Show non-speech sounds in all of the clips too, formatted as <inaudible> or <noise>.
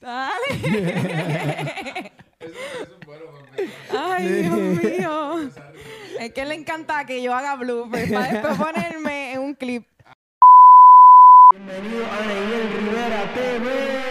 Dale. <laughs> Ay, Dios mío. Es que le encanta que yo haga bloopers para después ponerme en un clip. Bienvenido a Neil Rivera TV.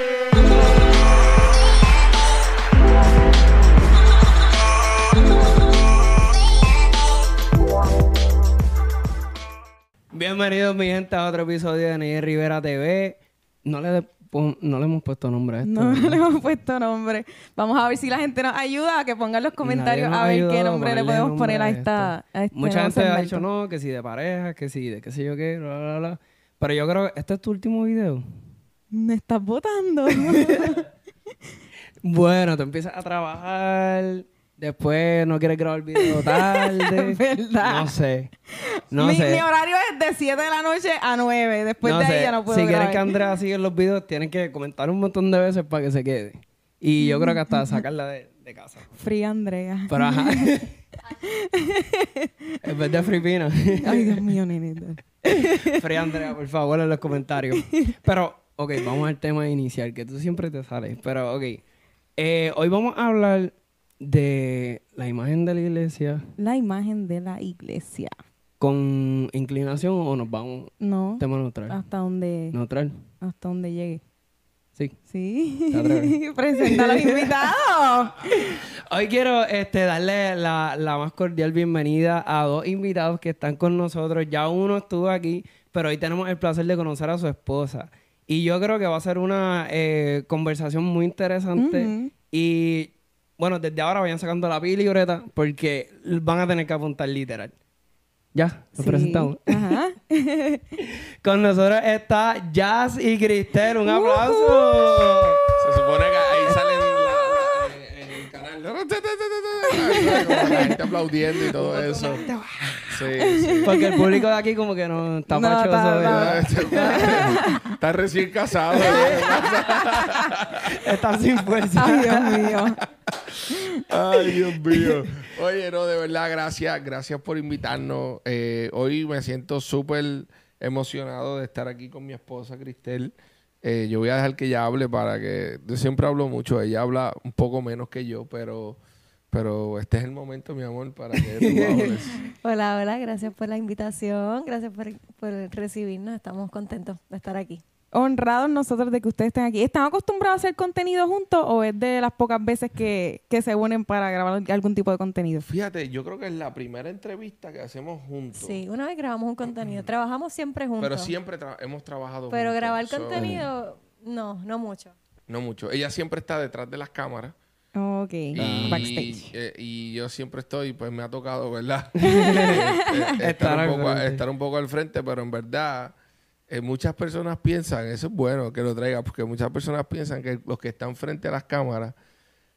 Bienvenidos, mi gente, a otro episodio de Neil Rivera TV. No le, no le hemos puesto nombre a esto. No <laughs> le hemos puesto nombre. Vamos a ver si la gente nos ayuda a que pongan los comentarios a ver qué nombre le podemos nombre poner a a esta. a este Mucha gente ha dicho no, que si de pareja, que si de qué sé yo qué, bla, bla, bla. Pero yo creo que este es tu último video. Me estás votando. <laughs> Bueno, tú empiezas a trabajar, después no quieres grabar video <laughs> tarde. Es verdad. No sé. No mi, sé. mi horario es de 7 de la noche a 9. Después no de ahí ya no puedo si grabar. quieres que Andrea siga los videos, tienes que comentar un montón de veces para que se quede. Y yo creo que hasta sacarla de, de casa. Free Andrea. Pero ajá. <laughs> en vez de Fripina. Ay, Dios mío, nenita. Free Andrea, por favor, en los comentarios. Pero, ok, vamos al tema inicial, que tú siempre te sales. Pero, ok. Eh, hoy vamos a hablar de la imagen de la iglesia La imagen de la iglesia. con inclinación o nos vamos No. tema neutral. Hasta donde, Neutral. hasta donde llegue. Sí. Sí. <laughs> Presenta a los invitados. <laughs> Hoy quiero este, darle la, la más cordial bienvenida a dos invitados que están con nosotros. Ya uno estuvo aquí, pero hoy tenemos el placer de conocer a su esposa. Y yo creo que va a ser una eh, conversación muy interesante. Y bueno, desde ahora vayan sacando la pila y libreta porque van a tener que apuntar literal. Ya, nos Sí. presentamos. <laughs> Ajá. <laughs> Con nosotros está Jazz y Cristel. Un aplauso. Se supone que ahí salen la- la- en el canal. <laughs> La gente aplaudiendo y todo eso. Sí, <laughs> sí. Porque el público de aquí como que no está No, pachoso, está- ¿verdad? <laughs> Está recién casado. Está sin fuerza. Ay, Dios mío. Ay, Dios mío. Oye, no, de verdad, gracias. Gracias por invitarnos. Eh, hoy me siento súper emocionado de estar aquí con mi esposa, Cristel. Eh, yo voy a dejar que ella hable para que... Yo siempre hablo mucho. Ella habla un poco menos que yo, pero... Pero este es el momento, mi amor, para que tú <laughs> hables. Hola, hola, gracias por la invitación, gracias por, por recibirnos, estamos contentos de estar aquí. Honrados nosotros de que ustedes estén aquí. ¿Están acostumbrados a hacer contenido juntos o es de las pocas veces que, que se unen para grabar algún tipo de contenido? Fíjate, yo creo que es la primera entrevista que hacemos juntos. Sí, una vez grabamos un contenido, trabajamos siempre juntos. Pero siempre tra- hemos trabajado Pero juntos. grabar So, contenido, no, no mucho. no mucho. Ella siempre está detrás de las cámaras. Ok. Y, Backstage. eh, y yo siempre estoy, pues me ha tocado, ¿verdad? <laughs> <laughs> Eh, eh, Estar un poco, estar un poco al frente, pero en verdad eh, muchas personas piensan, eso es bueno que lo traiga, porque muchas personas piensan que los que están frente a las cámaras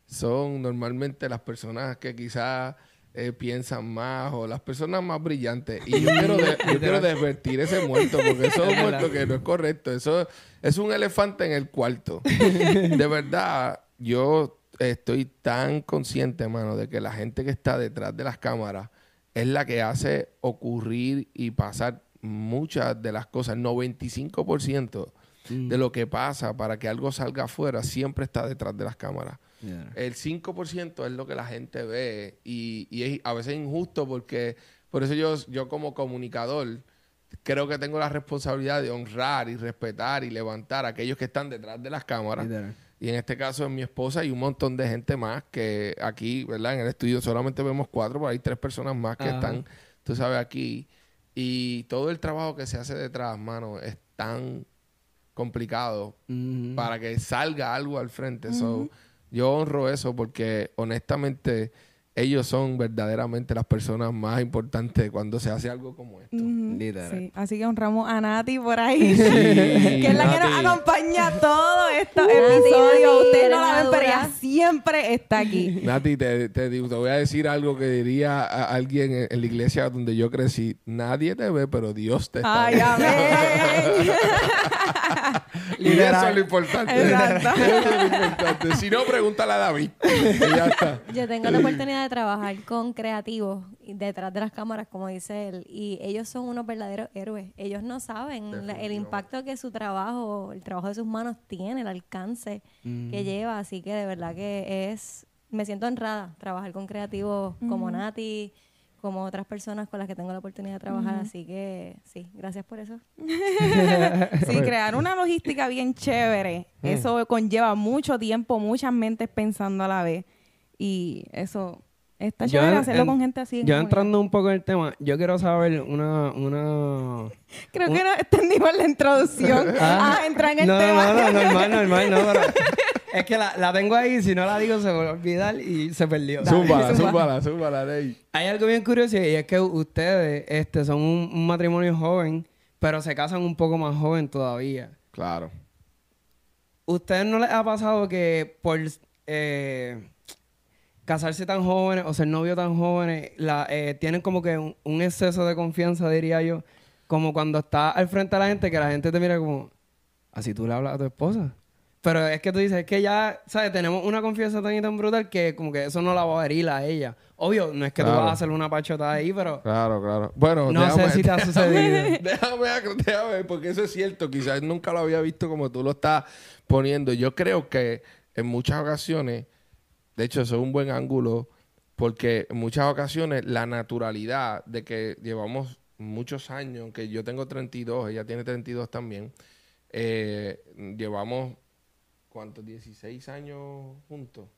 son normalmente las personas que quizás eh, piensan más o las personas más brillantes. Y yo quiero, de- yo quiero desvertir ese muerto, porque eso es un muerto que no es correcto. Eso es un elefante en el cuarto. <laughs> De verdad, yo estoy tan consciente, mano, de que la gente que está detrás de las cámaras es la que hace ocurrir y pasar muchas de las cosas. 95% de lo que pasa para que algo salga afuera siempre está detrás de las cámaras. El 5% es lo que la gente ve y, y es a veces injusto porque por eso yo, yo como comunicador creo que tengo la responsabilidad de honrar y respetar y levantar a aquellos que están detrás de las cámaras. Literal. Y en este caso es mi esposa y un montón de gente más que aquí, ¿verdad? En el estudio solamente vemos cuatro, pero hay tres personas más que Ajá. están, tú sabes, aquí. Y todo el trabajo que se hace detrás, mano, es tan complicado para que salga algo al frente. So, yo honro eso porque honestamente ellos son verdaderamente las personas más importantes cuando se hace algo como esto. Literal. sí. Así que honramos a Nati por ahí. Sí, <laughs> que es la que nos acompaña todos estos episodios. Nati, Ustedes no la ven, pero ella siempre está aquí. <laughs> Nati, te, te digo, te voy a decir algo que diría a alguien en, en la iglesia donde yo crecí. Nadie te ve, pero Dios te está Ay, viendo. <laughs> Y eso es lo importante. Exacto. Eso es lo importante. Si no, pregúntale a David. Y ya está. Yo tengo la oportunidad de trabajar con creativos detrás de las cámaras, como dice él, y ellos son unos verdaderos héroes. Ellos no saben la- el impacto que su trabajo, el trabajo de sus manos tiene, el alcance Mm. que lleva, así que de verdad que es, me siento honrada trabajar con creativos como Nati, como otras personas con las que tengo la oportunidad de trabajar, así que sí, gracias por eso. <laughs> Sí, crear una logística bien chévere, eso conlleva mucho tiempo, muchas mentes pensando a la vez. Y eso está Yo chévere en- hacerlo en- con gente así. en Yo entrando un poco en el tema, yo quiero saber una... una... <laughs> Creo que no entendimos la introducción. <laughs> ah, entrar en el no, tema. No, no, normal, <laughs> normal, no, pero... Es que la, la tengo ahí, si no la digo se va a olvidar y se perdió. Zúmbala, zumba. zúmbala, zúmbala, Rey. Hay algo bien curioso y es que ustedes este, son un, un matrimonio joven, pero se casan un poco más joven todavía. Claro. ¿Ustedes no les ha pasado que por eh, casarse tan jóvenes o ser novio tan jóvenes, la, eh, tienen como que un, un exceso de confianza, diría yo? Como cuando estás al frente de la gente, que la gente te mira como, así tú le hablas a tu esposa. Pero es que tú dices, es que ya, ¿sabes? Tenemos una confianza tan y tan brutal que como que eso no la va a herir a ella. Obvio, no es que tú vas a hacer una pachota ahí, pero Claro, claro. Bueno, no sé si te ha <laughs> sucedido. <laughs> Déjame, déjame, porque eso es cierto. Quizás nunca lo había visto como tú lo estás poniendo. Yo creo que en muchas ocasiones, de hecho, eso es un buen ángulo, porque en muchas ocasiones la naturalidad de que llevamos muchos años, aunque yo tengo 32, ella tiene 32 también, eh, llevamos, ¿cuántos? 16 años juntos.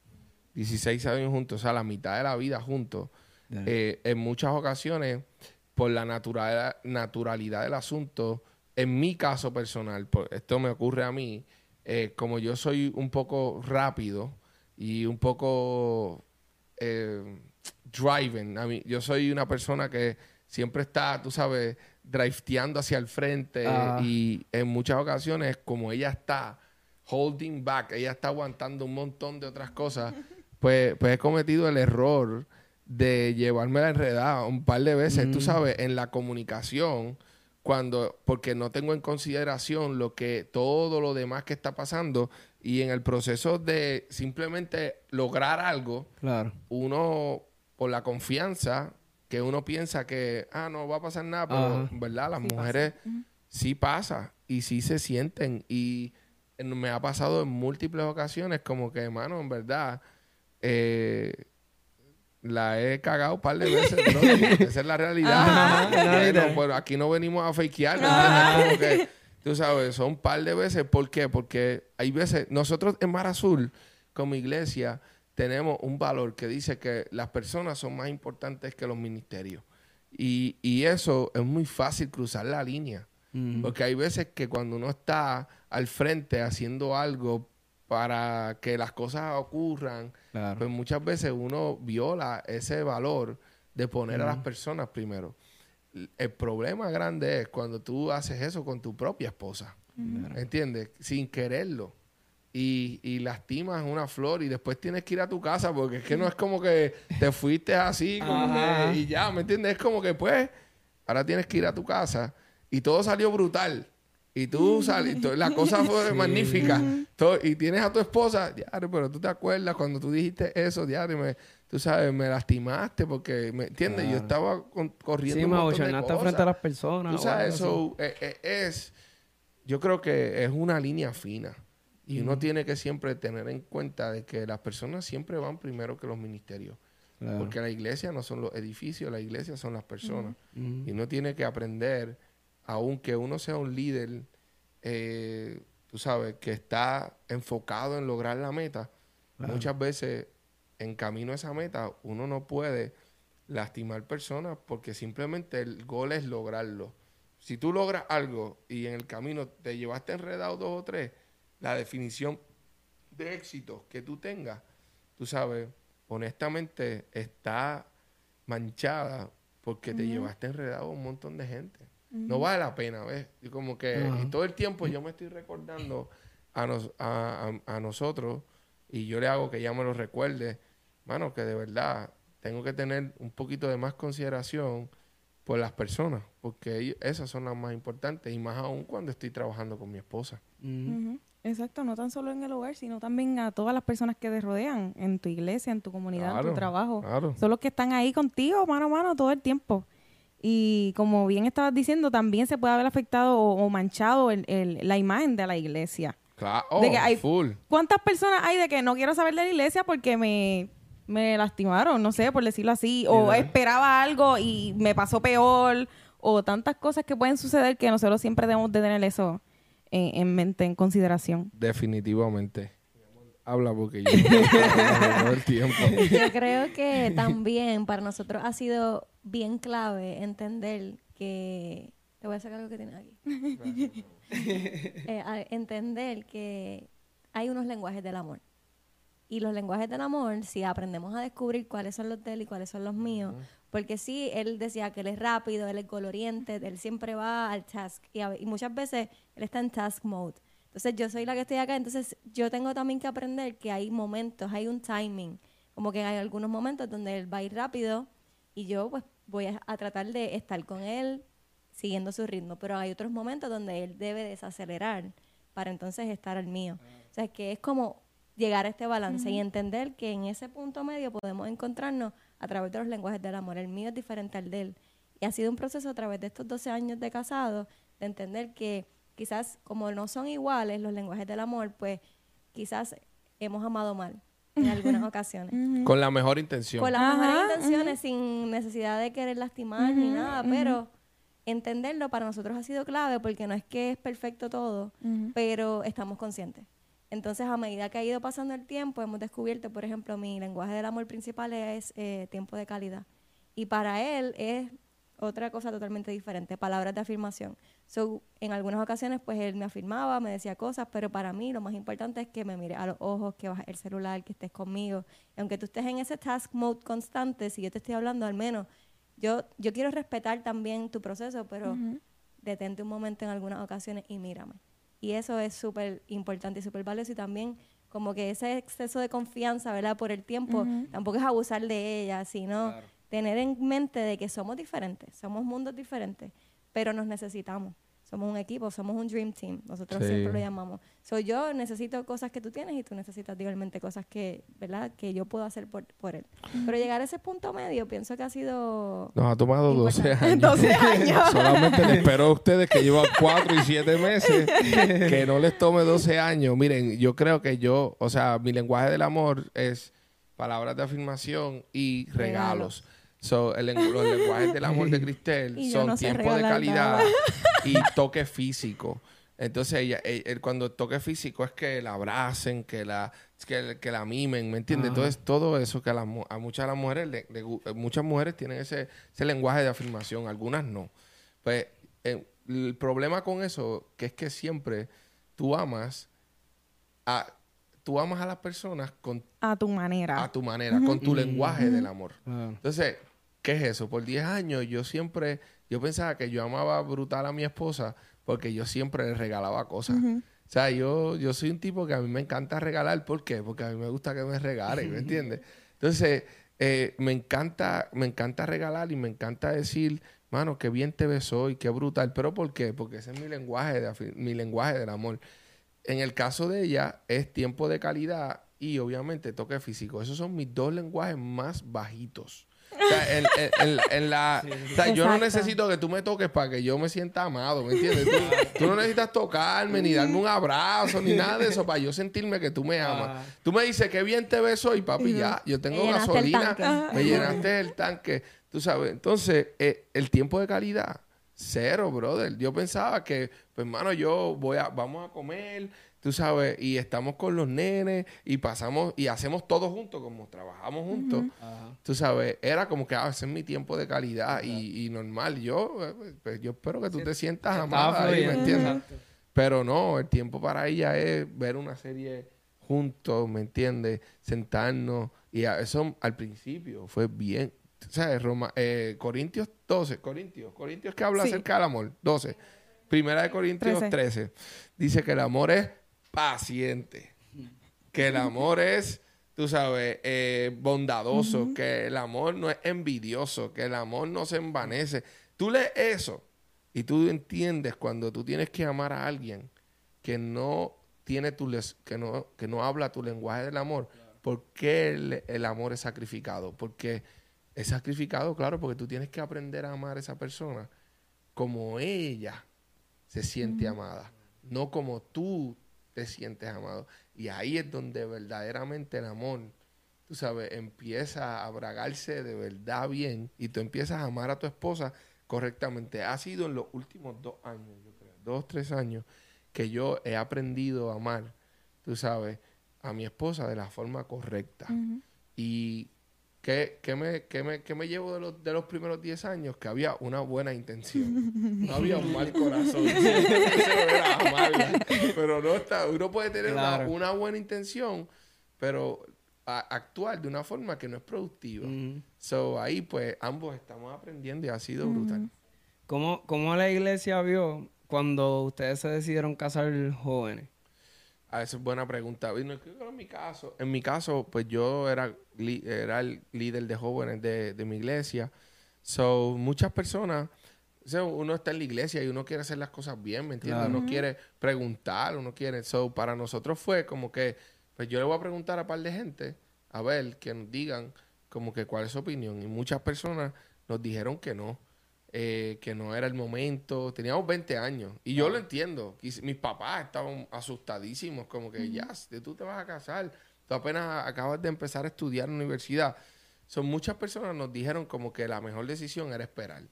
16 años juntos, o sea, la mitad de la vida juntos. Eh, en muchas ocasiones, por la natural- naturalidad del asunto, en mi caso personal, por- esto me ocurre a mí, eh, como yo soy un poco rápido y un poco eh, driving, a mí, yo soy una persona que siempre está, tú sabes, drifteando hacia el frente Ah. y en muchas ocasiones, como ella está holding back, ella está aguantando un montón de otras cosas, <laughs> pues, pues he cometido el error de llevarme la enredada un par de veces, tú sabes, en la comunicación, cuando, porque no tengo en consideración lo que, todo lo demás que está pasando, y en el proceso de simplemente lograr algo, Claro. uno, por la confianza, que uno piensa que, ah, no va a pasar nada, pero, Ajá. ¿verdad? Las mujeres sí pasa y sí se sienten. Y en- me ha pasado en múltiples ocasiones como que, hermano, en verdad, eh, la he cagado un par de veces, bro. <laughs> Esa es la realidad. Ajá. Bueno, aquí no venimos a fakear, ¿me entiendes? Como que, tú sabes, son un par de veces. ¿Por qué? Porque hay veces, nosotros en Mar Azul, como iglesia, tenemos un valor que dice que las personas son más importantes que los ministerios. Y, y eso es muy fácil cruzar la línea. Porque hay veces que cuando uno está al frente haciendo algo para que las cosas ocurran, Claro. pues muchas veces uno viola ese valor de poner a las personas primero. El problema grande es cuando tú haces eso con tu propia esposa. ¿Entiendes? Sin quererlo. Y, y lastimas una flor y después tienes que ir a tu casa porque es que no es como que te fuiste así <laughs> como que- y ya, ¿me entiendes? Es como que pues ahora tienes que ir a tu casa y todo salió brutal. Y tú saliste, la cosa fue magnífica. Todo- y tienes a tu esposa, diario, pero tú te acuerdas cuando tú dijiste eso, diario, me, tú sabes, me lastimaste porque, ¿me entiendes? Yo estaba con- corriendo Sí, un me montón de abochornaste cosas. frente a las personas. Tú o sabes, algo así. so, eh, eh, es, yo creo que es una línea fina. Y uno tiene que siempre tener en cuenta de que las personas siempre van primero que los ministerios. Claro. Porque la iglesia no son los edificios, la iglesia son las personas. Y uno tiene que aprender, aunque uno sea un líder, eh, tú sabes, que está enfocado en lograr la meta, Claro. muchas veces en camino a esa meta uno no puede lastimar personas porque simplemente el gol es lograrlo. Si tú logras algo y en el camino te llevaste enredado dos o tres, la definición de éxito que tú tengas, tú sabes, honestamente está manchada porque te llevaste enredado a un montón de gente. No vale la pena, ¿ves? Y como que y todo el tiempo yo me estoy recordando a, nos- a, a- a nosotros y yo le hago que ella me lo recuerde, mano, que de verdad tengo que tener un poquito de más consideración por las personas, porque ellos- esas son las más importantes y más aún cuando estoy trabajando con mi esposa. Exacto, no tan solo en el hogar, sino también a todas las personas que te rodean, en tu iglesia, en tu comunidad, en tu trabajo. claro. Son los que están ahí contigo, mano a mano, todo el tiempo. Y como bien estabas diciendo, también se puede haber afectado o, o manchado el- el- la imagen de la iglesia. Claro, oh, De que hay- full. ¿Cuántas personas hay de que no quiero saber de la iglesia porque me, me lastimaron, no sé, por decirlo así, o esperaba algo y me pasó peor, o tantas cosas que pueden suceder que nosotros siempre debemos de tener eso en, en mente, en consideración. Definitivamente. Habla porque yo todo el tiempo. <laughs> Yo creo que también para nosotros ha sido bien clave entender que... Te voy a sacar lo que tienes aquí. Eh, entender que hay unos lenguajes del amor. Y los lenguajes del amor, si aprendemos a descubrir cuáles son los de él y cuáles son los míos, porque sí, él decía que él es rápido, él es coloriente, él siempre va al task. Y, a- y muchas veces él está en task mode. Entonces yo soy la que estoy acá, entonces yo tengo también que aprender que hay momentos, hay un timing. Como que hay algunos momentos donde él va a ir rápido y yo pues voy a, a tratar de estar con él siguiendo su ritmo. Pero hay otros momentos donde él debe desacelerar para entonces estar al mío. O sea, que es como llegar a este balance y entender que en ese punto medio podemos encontrarnos a través de los lenguajes del amor. El mío es diferente al de él. Y ha sido un proceso a través de estos 12 años de casado de entender que quizás como no son iguales los lenguajes del amor, pues quizás hemos amado mal en <laughs> algunas ocasiones. Con la mejor intención. Con las Ajá, mejores intenciones, sin necesidad de querer lastimar ni nada, pero entenderlo para nosotros ha sido clave porque no es que es perfecto todo, pero estamos conscientes. Entonces, a medida que ha ido pasando el tiempo, hemos descubierto, por ejemplo, mi lenguaje del amor principal es eh, tiempo de calidad. Y para él es otra cosa totalmente diferente, palabras de afirmación. So, en algunas ocasiones, pues él me afirmaba, me decía cosas, pero para mí lo más importante es que me mire a los ojos, que bajes el celular, que estés conmigo. Y aunque tú estés en ese task mode constante, si yo te estoy hablando, al menos yo, yo quiero respetar también tu proceso, pero detente un momento en algunas ocasiones y mírame. Y eso es súper importante y súper valioso y también como que ese exceso de confianza, ¿verdad? Por el tiempo, tampoco es abusar de ella, sino tener en mente de que somos diferentes, somos mundos diferentes, pero nos necesitamos. Somos un equipo, somos un dream team, nosotros Sí. siempre lo llamamos. Soy yo necesito cosas que tú tienes y tú necesitas igualmente cosas que, ¿verdad? Que yo puedo hacer por, por él. Pero llegar a ese punto medio pienso que ha sido Nos ha tomado 12 Importante. años. <laughs> 12 años. Solamente les espero a ustedes que llevan 4 y 7 meses que no les tome 12 años. Miren, yo creo que yo, o sea, mi lenguaje del amor es palabras de afirmación y regalos. Regalos. So, el los lenguajes del amor de Cristel <laughs> son no sé tiempo de calidad nada. <laughs> y toque físico. Entonces, ella, el, el- cuando el toque físico es que la abracen, que la, que, que la mimen, ¿me entiendes? Entonces, todo eso que a, las a muchas de las mujeres, le- le gu- muchas mujeres tienen ese, ese lenguaje de afirmación, algunas no. Pues eh, el problema con eso, que es que siempre tú amas a, tú amas a las personas con, A tu manera. a tu manera, con tu lenguaje del amor. Claro. Entonces, ¿qué es eso? Por 10 años yo siempre, yo pensaba que yo amaba brutal a mi esposa porque yo siempre le regalaba cosas. O sea, yo, yo soy un tipo que a mí me encanta regalar. ¿Por qué? Porque a mí me gusta que me regalen, ¿me entiendes? Entonces, eh, me encanta, me encanta regalar y me encanta decir, mano, qué bien te ves hoy, qué brutal. ¿Pero por qué? Porque ese es mi lenguaje, de, mi lenguaje del amor. En el caso de ella, es tiempo de calidad y obviamente toque físico. Esos son mis dos lenguajes más bajitos. O sea, en, en- en- en la, o sea, yo no necesito que tú me toques para que yo me sienta amado, ¿me entiendes? Tú, tú no necesitas tocarme, ni darme un abrazo, ni nada de eso para yo sentirme que tú me amas. Ah. Tú me dices qué bien te ves hoy, papi, ya. Yo tengo Me gasolina, me llenaste el tanque. Tú sabes, entonces, eh, el tiempo de calidad, cero, brother. Yo pensaba que, pues, hermano, yo voy a, vamos a comer, tú sabes, y estamos con los nenes y pasamos y hacemos todo juntos, como trabajamos juntos. Tú sabes, era como que ah, ese es mi tiempo de calidad y, y normal. Yo, eh, pues, yo espero que tú te sientas amada ahí, ¿me entiendes? Pero no, el tiempo para ella es ver una serie juntos, ¿me entiendes? Sentarnos. Y a- eso al principio fue bien. ¿Sabes? Roma, eh, Corintios 12, Corintios, Corintios que habla Sí. acerca del amor, 12. Primera de Corintios 13. Trece. Dice que el amor es paciente. Que el amor es, tú sabes, eh, bondadoso. Que el amor no es envidioso. Que el amor no se envanece. Tú lees eso y tú entiendes cuando tú tienes que amar a alguien que no tiene tu que no, que no habla tu lenguaje del amor, ¿por qué el, el amor es sacrificado? Porque es sacrificado, claro, porque tú tienes que aprender a amar a esa persona como ella se siente amada, no como tú te sientes amado. Y ahí es donde verdaderamente el amor, tú sabes, empieza a bragarse de verdad bien y tú empiezas a amar a tu esposa correctamente. Ha sido en los últimos dos años, yo creo, dos, tres años, que yo he aprendido a amar, tú sabes, a mi esposa de la forma correcta. Y ¿qué, qué me, qué me- qué me llevo de los, de los primeros 10 años? Que había una buena intención. No había un mal corazón. <laughs> Pero no está, uno puede tener una- Claro. una, buena intención, pero a- actuar de una forma que no es productiva. Ujú. So, ahí pues ambos estamos aprendiendo y ha sido brutal. ¿Cómo, ¿Cómo la iglesia vio cuando ustedes se decidieron casar jóvenes? Ah, esa es buena pregunta. Y no, creo que en mi caso, en mi caso, pues yo era, li- era el líder de jóvenes de, de mi iglesia. So, muchas personas, o sea, uno está en la iglesia y uno quiere hacer las cosas bien, ¿me entiendes? Claro. Uno quiere preguntar, uno quiere. So, para nosotros fue como que, pues yo le voy a preguntar a un par de gente, a ver, que nos digan como que cuál es su opinión. Y muchas personas nos dijeron que no. Eh, que no era el momento. Teníamos 20 años. Y yo lo entiendo. Mis papás estaban asustadísimos, como que, ya, de tú te vas a casar. Tú apenas acabas de empezar a estudiar en la universidad. Son muchas personas nos dijeron como que la mejor decisión era esperar.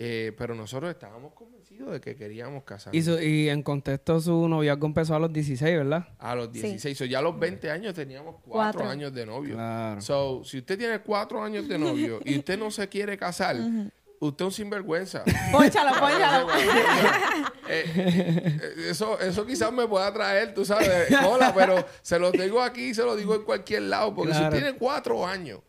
Eh, pero nosotros estábamos convencidos de que queríamos casarnos. Y, su- y en contexto su noviazgo empezó a los 16, ¿verdad? A los Sí. 16. So, ya a los 20 años teníamos cuatro, Cuatro. años de novio. Claro. So, si usted tiene cuatro años de novio y usted no se quiere casar, usted es un sinvergüenza. <laughs> Pónchalo, pónchalo. Eh, eh, eso, eso quizás me pueda traer, tú sabes, hola, pero se lo digo aquí, se lo digo en cualquier lado, porque Claro. si usted tiene cuatro años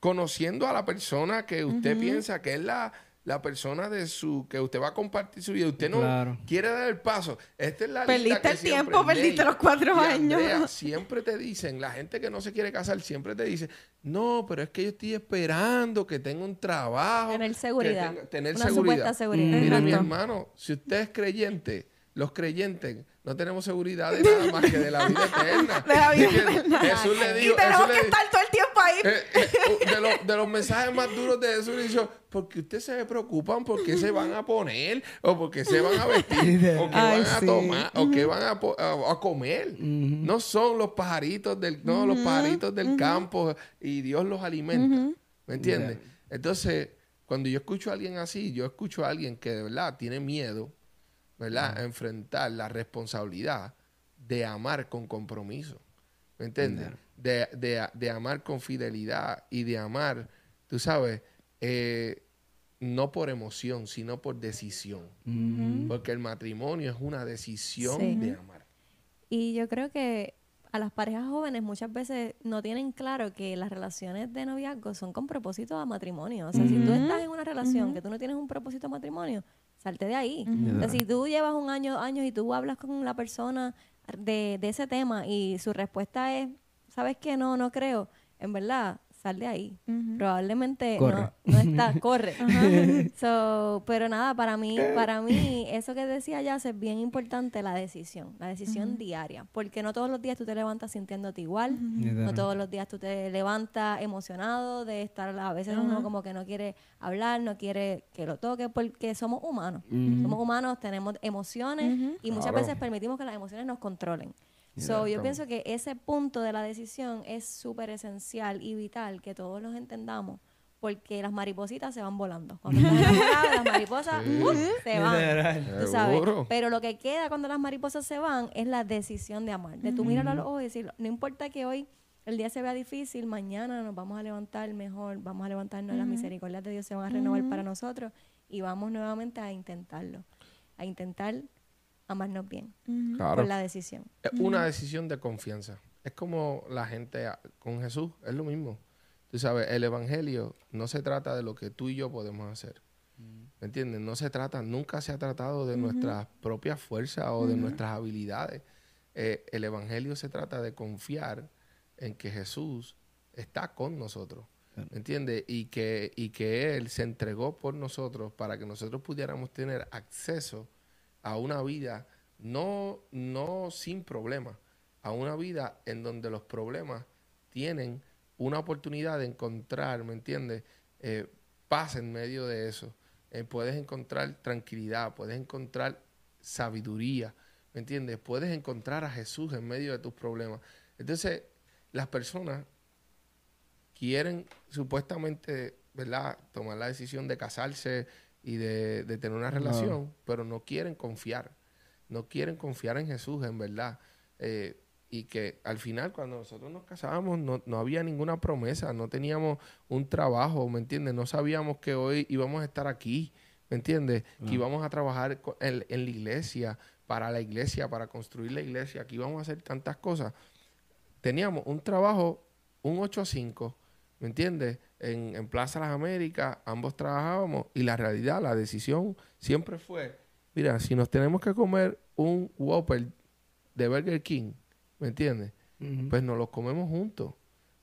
conociendo a la persona que usted piensa que es la, la persona de su, que usted va a compartir su vida, usted no Claro. quiere dar el paso. Esta es la Perdiste lista que el siempre tiempo, perdiste los cuatro y años. Andrea siempre te dicen, la gente que no se quiere casar siempre te dice, no, pero es que yo estoy esperando que tenga un trabajo. Tener que seguridad. tenga- tener Una seguridad. supuesta seguridad. Mm. Mire, mi hermano, si usted es creyente, los creyentes no tenemos seguridad de nada más que de la vida <laughs> eterna. De la vida eterna. Jesús le Y dijo, tenemos Jesús que le dijo- estar todo el tiempo ahí. eh, eh, de, los- de los mensajes más duros de Jesús le dijo, porque ustedes se preocupan por qué se van a poner, o porque se van a vestir, <laughs> o qué Ay, van a sí. tomar, o qué van a- a comer. No son los pajaritos del, no, los pajaritos del campo y Dios los alimenta. ¿Me entiendes? Entonces, cuando yo escucho a alguien así, yo escucho a alguien que de verdad tiene miedo, ¿verdad? A enfrentar la responsabilidad de amar con compromiso. ¿Me entiendes? De, de- de amar con fidelidad y de amar, tú sabes, eh, no por emoción, sino por decisión. Porque el matrimonio es una decisión Sí. de amar. Y yo creo que a las parejas jóvenes muchas veces no tienen claro que las relaciones de noviazgo son con propósito a matrimonio. O sea, si tú estás en una relación que tú no tienes un propósito a matrimonio, salte de ahí. O sea, si tú llevas un año, años y tú hablas con la persona de, de ese tema y su respuesta es, ¿sabes qué? No, no creo. En verdad, sal de ahí. Probablemente Corre. no, no está, <laughs> corre. <laughs> So, pero nada, para mí, para mí, eso que decía ya es bien importante la decisión, la decisión diaria, porque no todos los días tú te levantas sintiéndote igual, no todos los días tú te levantas emocionado de estar, a veces uno como que no quiere hablar, no quiere que lo toque, porque somos humanos, somos humanos, tenemos emociones y muchas Claro. veces permitimos que las emociones nos controlen. So, yo pienso que ese punto de la decisión es súper esencial y vital que todos los entendamos porque las maripositas se van volando. Cuando <laughs> las mariposas Sí. ¡uh! se van. Tú sabes. Pero lo que queda cuando las mariposas se van es la decisión de amar. De tú mirarlo a los ojos y decir, no importa que hoy el día se vea difícil, mañana nos vamos a levantar mejor, vamos a levantarnos, las misericordias de Dios se van a renovar para nosotros y vamos nuevamente a intentarlo, a intentar amarnos bien Claro. por la decisión. Es una decisión de confianza. Es como la gente con Jesús, es lo mismo. Tú sabes, el evangelio no se trata de lo que tú y yo podemos hacer. ¿Me entiendes? No se trata, nunca se ha tratado de nuestras propias fuerzas o de nuestras habilidades. Eh, el evangelio se trata de confiar en que Jesús está con nosotros. ¿Me entiendes? Y que, y que Él se entregó por nosotros para que nosotros pudiéramos tener acceso a una vida no, no sin problemas, a una vida en donde los problemas tienen una oportunidad de encontrar, ¿me entiendes? Eh, paz en medio de eso. Eh, puedes encontrar tranquilidad, puedes encontrar sabiduría, ¿me entiendes? Puedes encontrar a Jesús en medio de tus problemas. Entonces, las personas quieren supuestamente, ¿verdad?, tomar la decisión de casarse y de, de tener una relación, pero no quieren confiar. No quieren confiar en Jesús, en verdad. Eh, y que al final cuando nosotros nos casábamos no, no, había ninguna promesa, no teníamos un trabajo, ¿me entiendes? No sabíamos que hoy íbamos a estar aquí, ¿me entiendes? Que íbamos a trabajar en la iglesia, para la iglesia, para construir la iglesia, que íbamos a hacer tantas cosas. Teníamos un trabajo, un 8 a 5, ¿me entiendes? En, en Plaza Las Américas, ambos trabajábamos y la realidad, la decisión siempre fue, mira, si nos tenemos que comer un Whopper de Burger King, ¿me entiendes? Pues nos los comemos juntos.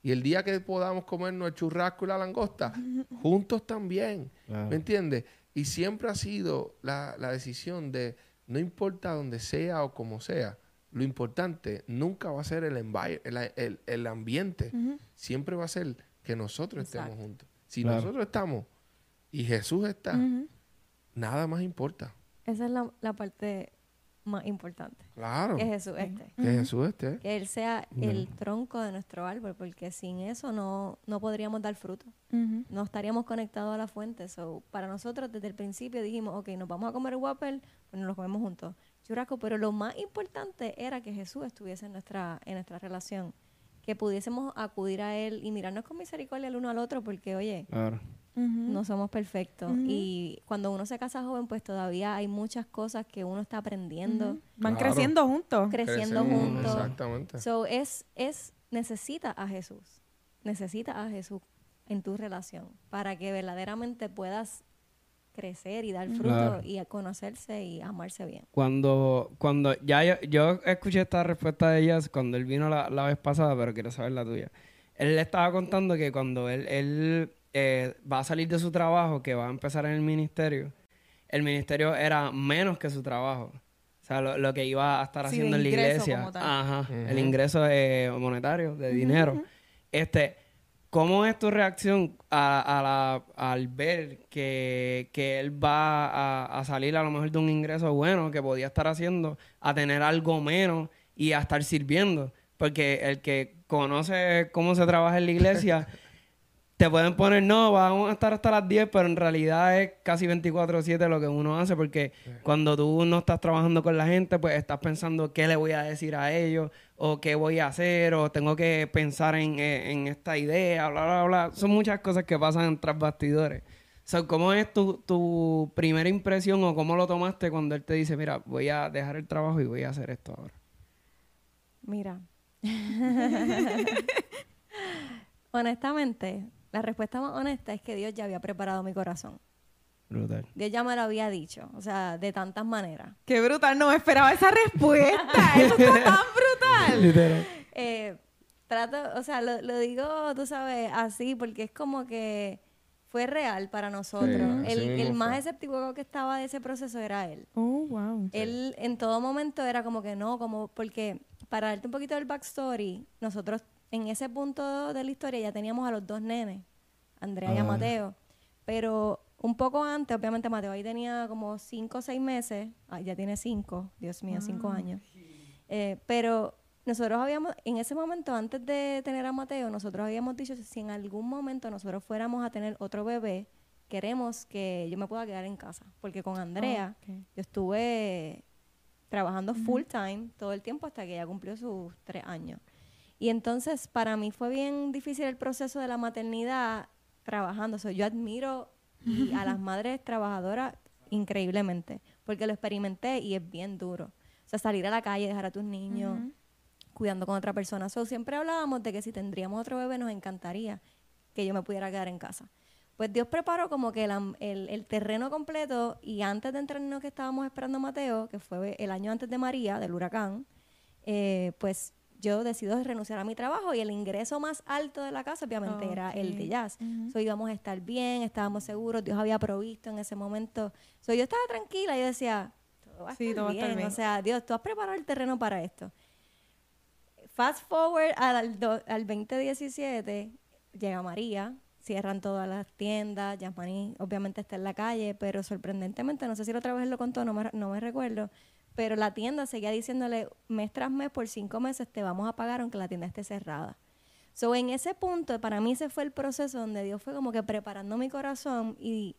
Y el día que podamos comernos el churrasco y la langosta, <laughs> juntos también, Claro. ¿me entiendes? Y siempre ha sido la, la decisión de, no importa donde sea o como sea, lo importante nunca va a ser el, el, el- el ambiente, siempre va a ser que nosotros estemos juntos. Si Claro. nosotros estamos y Jesús está, nada más importa. Esa es la, la parte más importante. Claro, Que Jesús esté. que Jesús esté. Que Él sea el tronco de nuestro árbol, porque sin eso no, no podríamos dar fruto. No estaríamos conectados a la fuente. So, para nosotros, desde el principio dijimos, ok, nos vamos a comer el Whopper, pues nos lo comemos juntos. Churrasco, pero lo más importante era que Jesús estuviese en nuestra, en nuestra relación. Que pudiésemos acudir a Él y mirarnos con misericordia el uno al otro, porque, oye, Claro. No somos perfectos. Y cuando uno se casa joven, pues todavía hay muchas cosas que uno está aprendiendo, Van Claro. creciendo juntos. creciendo juntos. Exactamente. So, es, es, necesita a Jesús. Necesita a Jesús en tu relación para que verdaderamente puedas crecer y dar fruto Claro. y a conocerse y amarse bien. Cuando, cuando ya yo, yo escuché esta respuesta de ellas cuando él vino la, la vez pasada, pero quiero saber la tuya. Él le estaba contando que cuando él, él eh, va a salir de su trabajo, que va a empezar en el ministerio, el ministerio era menos que su trabajo. O sea, lo, lo que iba a estar Sí, haciendo en la iglesia. como tal. Ajá. El ingreso eh, monetario, de dinero. Este, ¿cómo es tu reacción a, a la- al ver que, que él va a, a salir a lo mejor de un ingreso bueno que podía estar haciendo a tener algo menos y a estar sirviendo? Porque el que conoce cómo se trabaja en la iglesia, <laughs> te pueden poner, no, vamos a estar hasta las 10, pero en realidad es casi 24/7 lo que uno hace, porque cuando tú no estás trabajando con la gente, pues estás pensando qué le voy a decir a ellos, o qué voy a hacer, o tengo que pensar en, eh, en esta idea, bla, bla, bla. Son muchas cosas que pasan tras bastidores. So, ¿Cómo es tu, tu primera impresión o cómo lo tomaste cuando él te dice, mira, voy a dejar el trabajo y voy a hacer esto ahora? Mira. <laughs> Honestamente, la respuesta más honesta es que Dios ya había preparado mi corazón. Brutal. Dios ya me lo había dicho, o sea, de tantas maneras. Qué brutal, no me esperaba esa respuesta. <laughs> Eso está tan brutal. Literal. Eh, trato, o sea, lo, lo digo, tú sabes, así, porque es como que fue real para nosotros. el el más escéptico que estaba de ese proceso era él. Oh, wow. Él en todo momento era como que no, como porque para darte un poquito del backstory, nosotros en ese punto de la historia ya teníamos a los dos nenes, Andrea y a Mateo, pero un poco antes, obviamente Mateo ahí tenía como cinco o seis meses, ah, ya tiene cinco, Dios mío, cinco años, Eh, pero nosotros habíamos, en ese momento, antes de tener a Mateo, nosotros habíamos dicho si en algún momento nosotros fuéramos a tener otro bebé, queremos que yo me pueda quedar en casa, porque con Andrea Ok. yo estuve trabajando full time todo el tiempo hasta que ella cumplió sus tres años. Y entonces para mí fue bien difícil el proceso de la maternidad trabajando. O sea, yo admiro y a las madres trabajadoras increíblemente, porque lo experimenté y es bien duro. O sea, salir a la calle, dejar a tus niños cuidando con otra persona. So, siempre hablábamos de que si tendríamos otro bebé nos encantaría que yo me pudiera quedar en casa. Pues Dios preparó como que el, el terreno completo y antes de entrarnos que estábamos esperando a Mateo, que fue el año antes de María, del huracán, eh, pues yo decido renunciar a mi trabajo y el ingreso más alto de la casa obviamente era el de jazz. So, íbamos a estar bien, estábamos seguros, Dios había provisto en ese momento. So, yo estaba tranquila y decía, todo va a Sí, estar todo va a estar bien. O sea, Dios, tú has preparado el terreno para esto. Fast forward al, do- al 2017, llega María, cierran todas las tiendas, Yasmani obviamente está en la calle, pero sorprendentemente, no sé si la otra vez lo contó, no me, no me recuerdo, pero la tienda seguía diciéndole mes tras mes por cinco meses te vamos a pagar aunque la tienda esté cerrada. So, en ese punto, para mí ese fue el proceso donde Dios fue como que preparando mi corazón y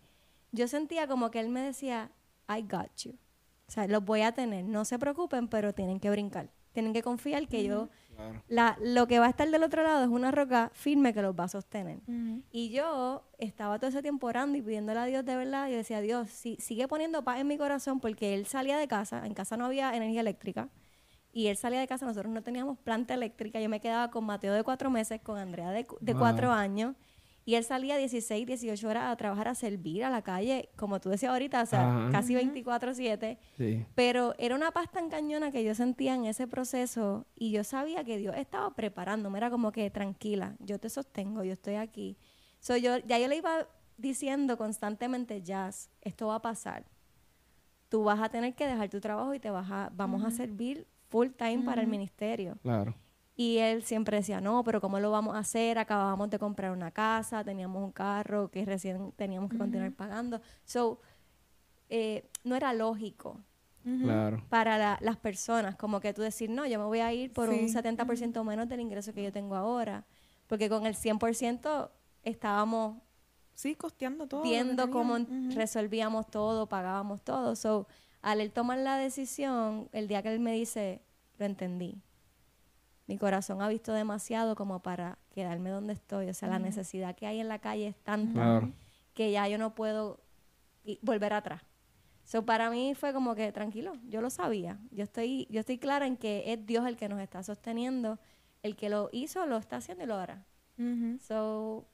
yo sentía como que Él me decía, I got you. O sea, los voy a tener, no se preocupen, pero tienen que brincar. Tienen que confiar que yo, la, lo que va a estar del otro lado es una roca firme que los va a sostener. Y yo estaba todo ese tiempo orando y pidiéndole a Dios de verdad. Y decía, Dios, si, sigue poniendo paz en mi corazón porque él salía de casa. En casa no había energía eléctrica. Y él salía de casa, nosotros no teníamos planta eléctrica. Yo me quedaba con Mateo de cuatro meses, con Andrea de, cu- de Wow. cuatro años. Y él salía 16, 18 horas a trabajar, a servir a la calle, como tú decías ahorita, o sea, Ajá. casi 24-7. Sí. Pero era una paz tan cañona que yo sentía en ese proceso y yo sabía que Dios estaba preparándome. Era como que tranquila, yo te sostengo, yo estoy aquí. So, yo, ya yo le iba diciendo constantemente, Jazz, esto va a pasar. Tú vas a tener que dejar tu trabajo y te vas a, vamos a servir full time para el ministerio. Claro. Y él siempre decía, no, pero ¿cómo lo vamos a hacer? Acabábamos de comprar una casa, teníamos un carro que recién teníamos que continuar pagando. So, eh, no era lógico Claro. para la- las personas, como que tú decir, no, yo me voy a ir por un Sí. 70% menos del ingreso que yo tengo ahora, porque con el 100% estábamos Sí, costeando todo. viendo cómo resolvíamos todo, pagábamos todo. So, al él tomar la decisión, el día que él me dice, lo entendí. Mi corazón ha visto demasiado como para quedarme donde estoy. O sea, la necesidad que hay en la calle es tanta Claro. que ya yo no puedo volver atrás. So, para mí fue como que tranquilo, yo lo sabía. Yo estoy, yo estoy clara en que es Dios el que nos está sosteniendo, el que lo hizo, lo está haciendo y lo hará. So,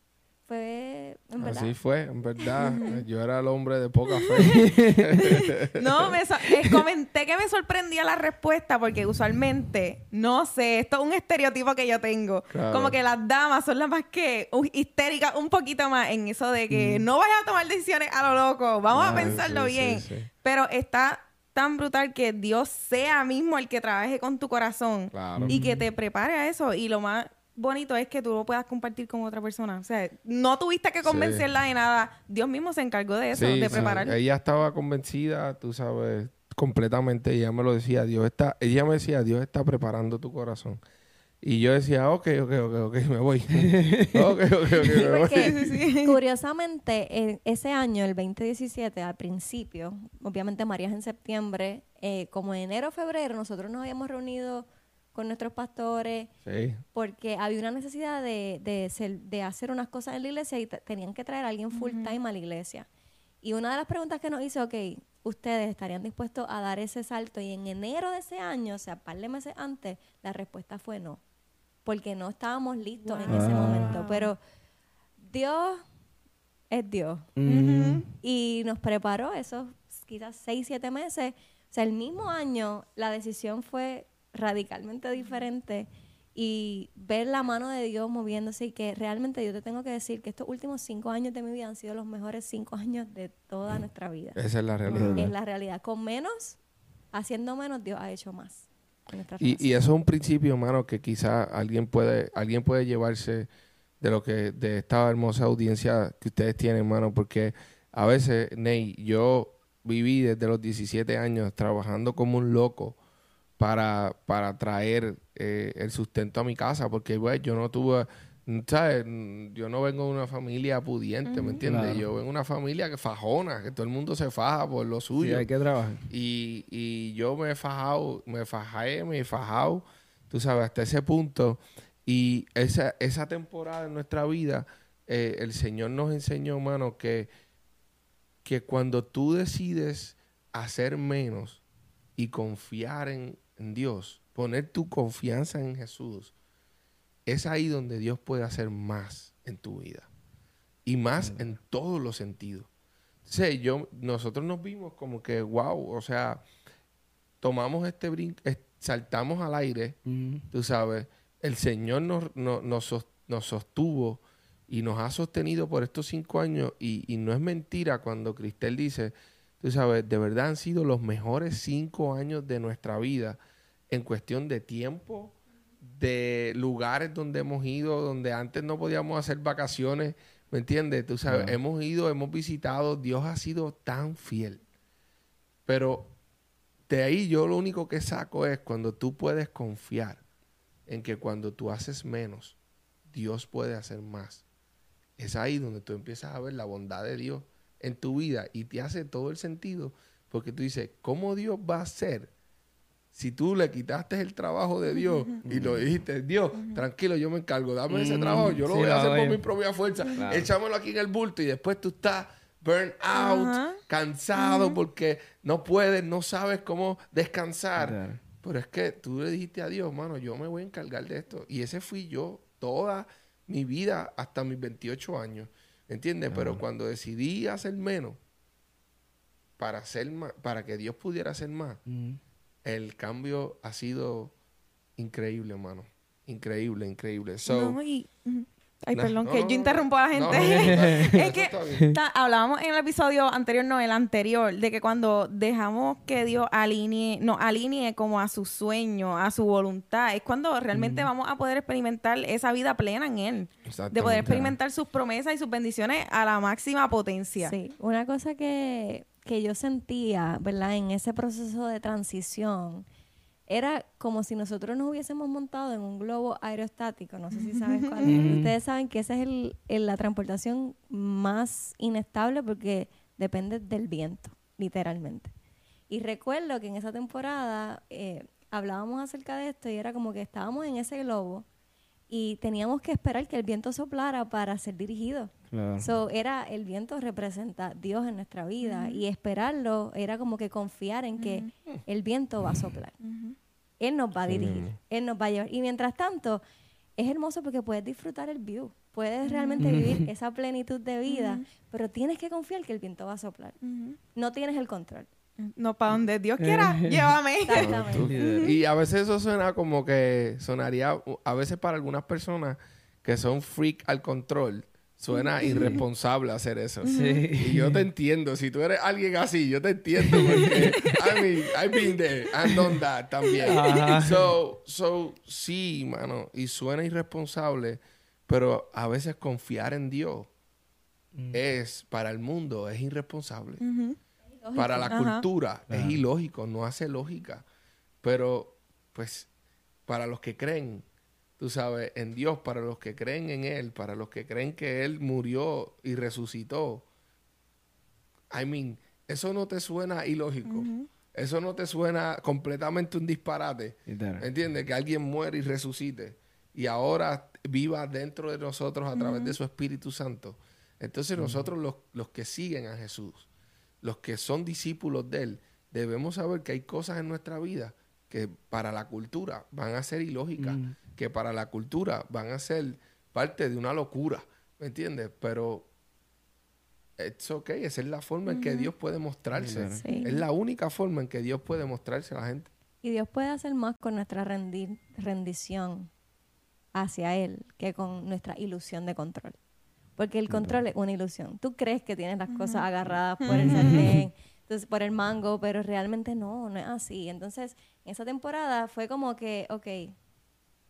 fue, en verdad, Así fue, en verdad. Yo era el hombre de poca fe. <laughs> No, me so- eh, comenté que me sorprendía la respuesta porque usualmente, no sé, esto es un estereotipo que yo tengo. Claro. Como que las damas son las más que uh, histéricas un poquito más en eso de que no vayas a tomar decisiones a lo loco, vamos a pensarlo sí, sí, bien. sí. Pero está tan brutal que Dios sea mismo el que trabaje con tu corazón Claro. y que te prepare a eso. Y lo más bonito es que tú lo puedas compartir con otra persona. O sea, no tuviste que Sí. convencerla de nada. Dios mismo se encargó de eso, Sí, de sí. preparar. Ella estaba convencida, tú sabes, completamente. Ella me lo decía, Dios está, ella me decía, Dios está preparando tu corazón. Y yo decía, ok, ok, ok, ok, <laughs> me voy. ok, ok, ok, <laughs> Sí, me voy. porque curiosamente, en ese año, el 2017, al principio, obviamente María es en septiembre, eh, como en enero o febrero, nosotros nos habíamos reunido con nuestros pastores Sí, porque había una necesidad de, de, ser- de hacer unas cosas en la iglesia y te- tenían que traer a alguien full time a la iglesia. Y una de las preguntas que nos hizo, ok, ¿ustedes estarían dispuestos a dar ese salto? Y en enero de ese año, o sea, par de meses antes, la respuesta fue no. Porque no estábamos listos en ese momento. Pero Dios es Dios. Mm. Y nos preparó esos quizás seis, siete meses. O sea, el mismo año la decisión fue radicalmente diferente y ver la mano de Dios moviéndose y que realmente yo te tengo que decir que estos últimos cinco años de mi vida han sido los mejores cinco años de toda nuestra vida. esa es la realidad. Es la realidad. Con menos, haciendo menos, Dios ha hecho más. y eso es un principio, hermano, que quizá alguien puede, alguien puede llevarse de lo que, de esta hermosa audiencia que ustedes tienen, hermano, porque a veces, Ney, yo viví desde los 17 años trabajando como un loco para, para traer eh, el sustento a mi casa, porque pues, yo no tuve, ¿sabes? Yo no vengo de una familia pudiente, ¿me entiendes? Claro. Yo vengo de una familia que fajona, que todo el mundo se faja por lo suyo. Sí, hay que trabajar. Y, y yo me he fajado, me fajé, me he fajado, tú sabes, hasta ese punto. Y esa, esa temporada en nuestra vida, eh, el Señor nos enseñó, hermano, que, que cuando tú decides hacer menos y confiar en, en Dios, poner tu confianza en Jesús, es ahí donde Dios puede hacer más en tu vida. Y más en todos los sentidos. Entonces, yo, nosotros nos vimos como que, wow, o sea, tomamos este brinco, saltamos al aire, Mm. tú sabes, el Señor nos, nos, nos sos- nos sostuvo y nos ha sostenido por estos cinco años y, y no es mentira cuando Cristel dice tú sabes, de verdad han sido los mejores cinco años de nuestra vida en cuestión de tiempo, de lugares donde hemos ido, donde antes no podíamos hacer vacaciones, ¿me entiendes? Tú sabes, hemos ido, hemos visitado, Dios ha sido tan fiel. Pero de ahí yo lo único que saco es cuando tú puedes confiar en que cuando tú haces menos, Dios puede hacer más. Es ahí donde tú empiezas a ver la bondad de Dios en tu vida y te hace todo el sentido porque tú dices, ¿cómo Dios va a hacer si tú le quitaste el trabajo de Dios y lo dijiste, Dios, tranquilo, yo me encargo, dame ese Mm, trabajo, yo lo sí, voy a hacer por mi propia fuerza, Claro. échamelo aquí en el bulto y después tú estás burn out, cansado porque no puedes, no sabes cómo descansar. Claro. Pero es que tú le dijiste a Dios, mano, yo me voy a encargar de esto. Y ese fui yo toda mi vida hasta mis 28 años. ¿Entiendes? Pero cuando decidí hacer menos para hacer más, para que Dios pudiera hacer más, Mm. el cambio ha sido increíble, hermano. Increíble, increíble. So, No, y- ujú. Ay, No, perdón, no, que no, yo no, interrumpo a la no, gente. no, es que hablábamos en el episodio anterior, no, el anterior, de que cuando dejamos que Dios alinee, nos alinee como a su sueño, a su voluntad, es cuando realmente vamos a poder experimentar esa vida plena en Él. De poder experimentar sus promesas y sus bendiciones a la máxima potencia. Sí, una cosa que, que yo sentía, ¿verdad? En ese proceso de transición, era como si nosotros nos hubiésemos montado en un globo aerostático. No sé si saben cuál es. Ustedes saben que esa es el, el- la transportación más inestable porque depende del viento, literalmente. Y recuerdo que en esa temporada eh, hablábamos acerca de esto y era como que estábamos en ese globo y teníamos que esperar que el viento soplara para ser dirigidos. Claro. So, era el viento representa Dios en nuestra vida y esperarlo era como que confiar en que el viento va a soplar. Él nos va a dirigir, Él nos va a llevar. Y mientras tanto, es hermoso porque puedes disfrutar el view, puedes realmente vivir esa plenitud de vida, pero tienes que confiar que el viento va a soplar. No tienes el control. No, para donde Dios quiera, <laughs> llévame. Exactamente. Y a veces eso suena como que sonaría, a veces para algunas personas que son freak al control, suena irresponsable hacer eso. Sí. Y yo te entiendo. Si tú eres alguien así, yo te entiendo. Porque, I mean, I've been there and done that también. Ajá. So, so, sí, mano. Y suena irresponsable, pero a veces confiar en Dios es, para el mundo, es irresponsable. Para la Ajá. cultura es ilógico, no hace lógica. Pero, pues, para los que creen, tú sabes, en Dios, para los que creen en Él, para los que creen que Él murió y resucitó, I mean, eso no te suena ilógico. Eso no te suena completamente un disparate. ¿Entiendes? Que alguien muere y resucite. Y ahora viva dentro de nosotros a través de su Espíritu Santo. Entonces nosotros los, los que siguen a Jesús, los que son discípulos de Él, debemos saber que hay cosas en nuestra vida que para la cultura van a ser ilógicas, que para la cultura van a ser parte de una locura, ¿me entiendes? Pero es ok, esa es la forma en que Dios puede mostrarse. Sí. Es la única forma en que Dios puede mostrarse a la gente. Y Dios puede hacer más con nuestra rendi- rendición hacia Él que con nuestra ilusión de control. Porque el control es una ilusión. Tú crees que tienes las cosas agarradas <laughs> por el sartén, entonces, por el mango, pero realmente no, no es así. Entonces, en esa temporada fue como que, ok,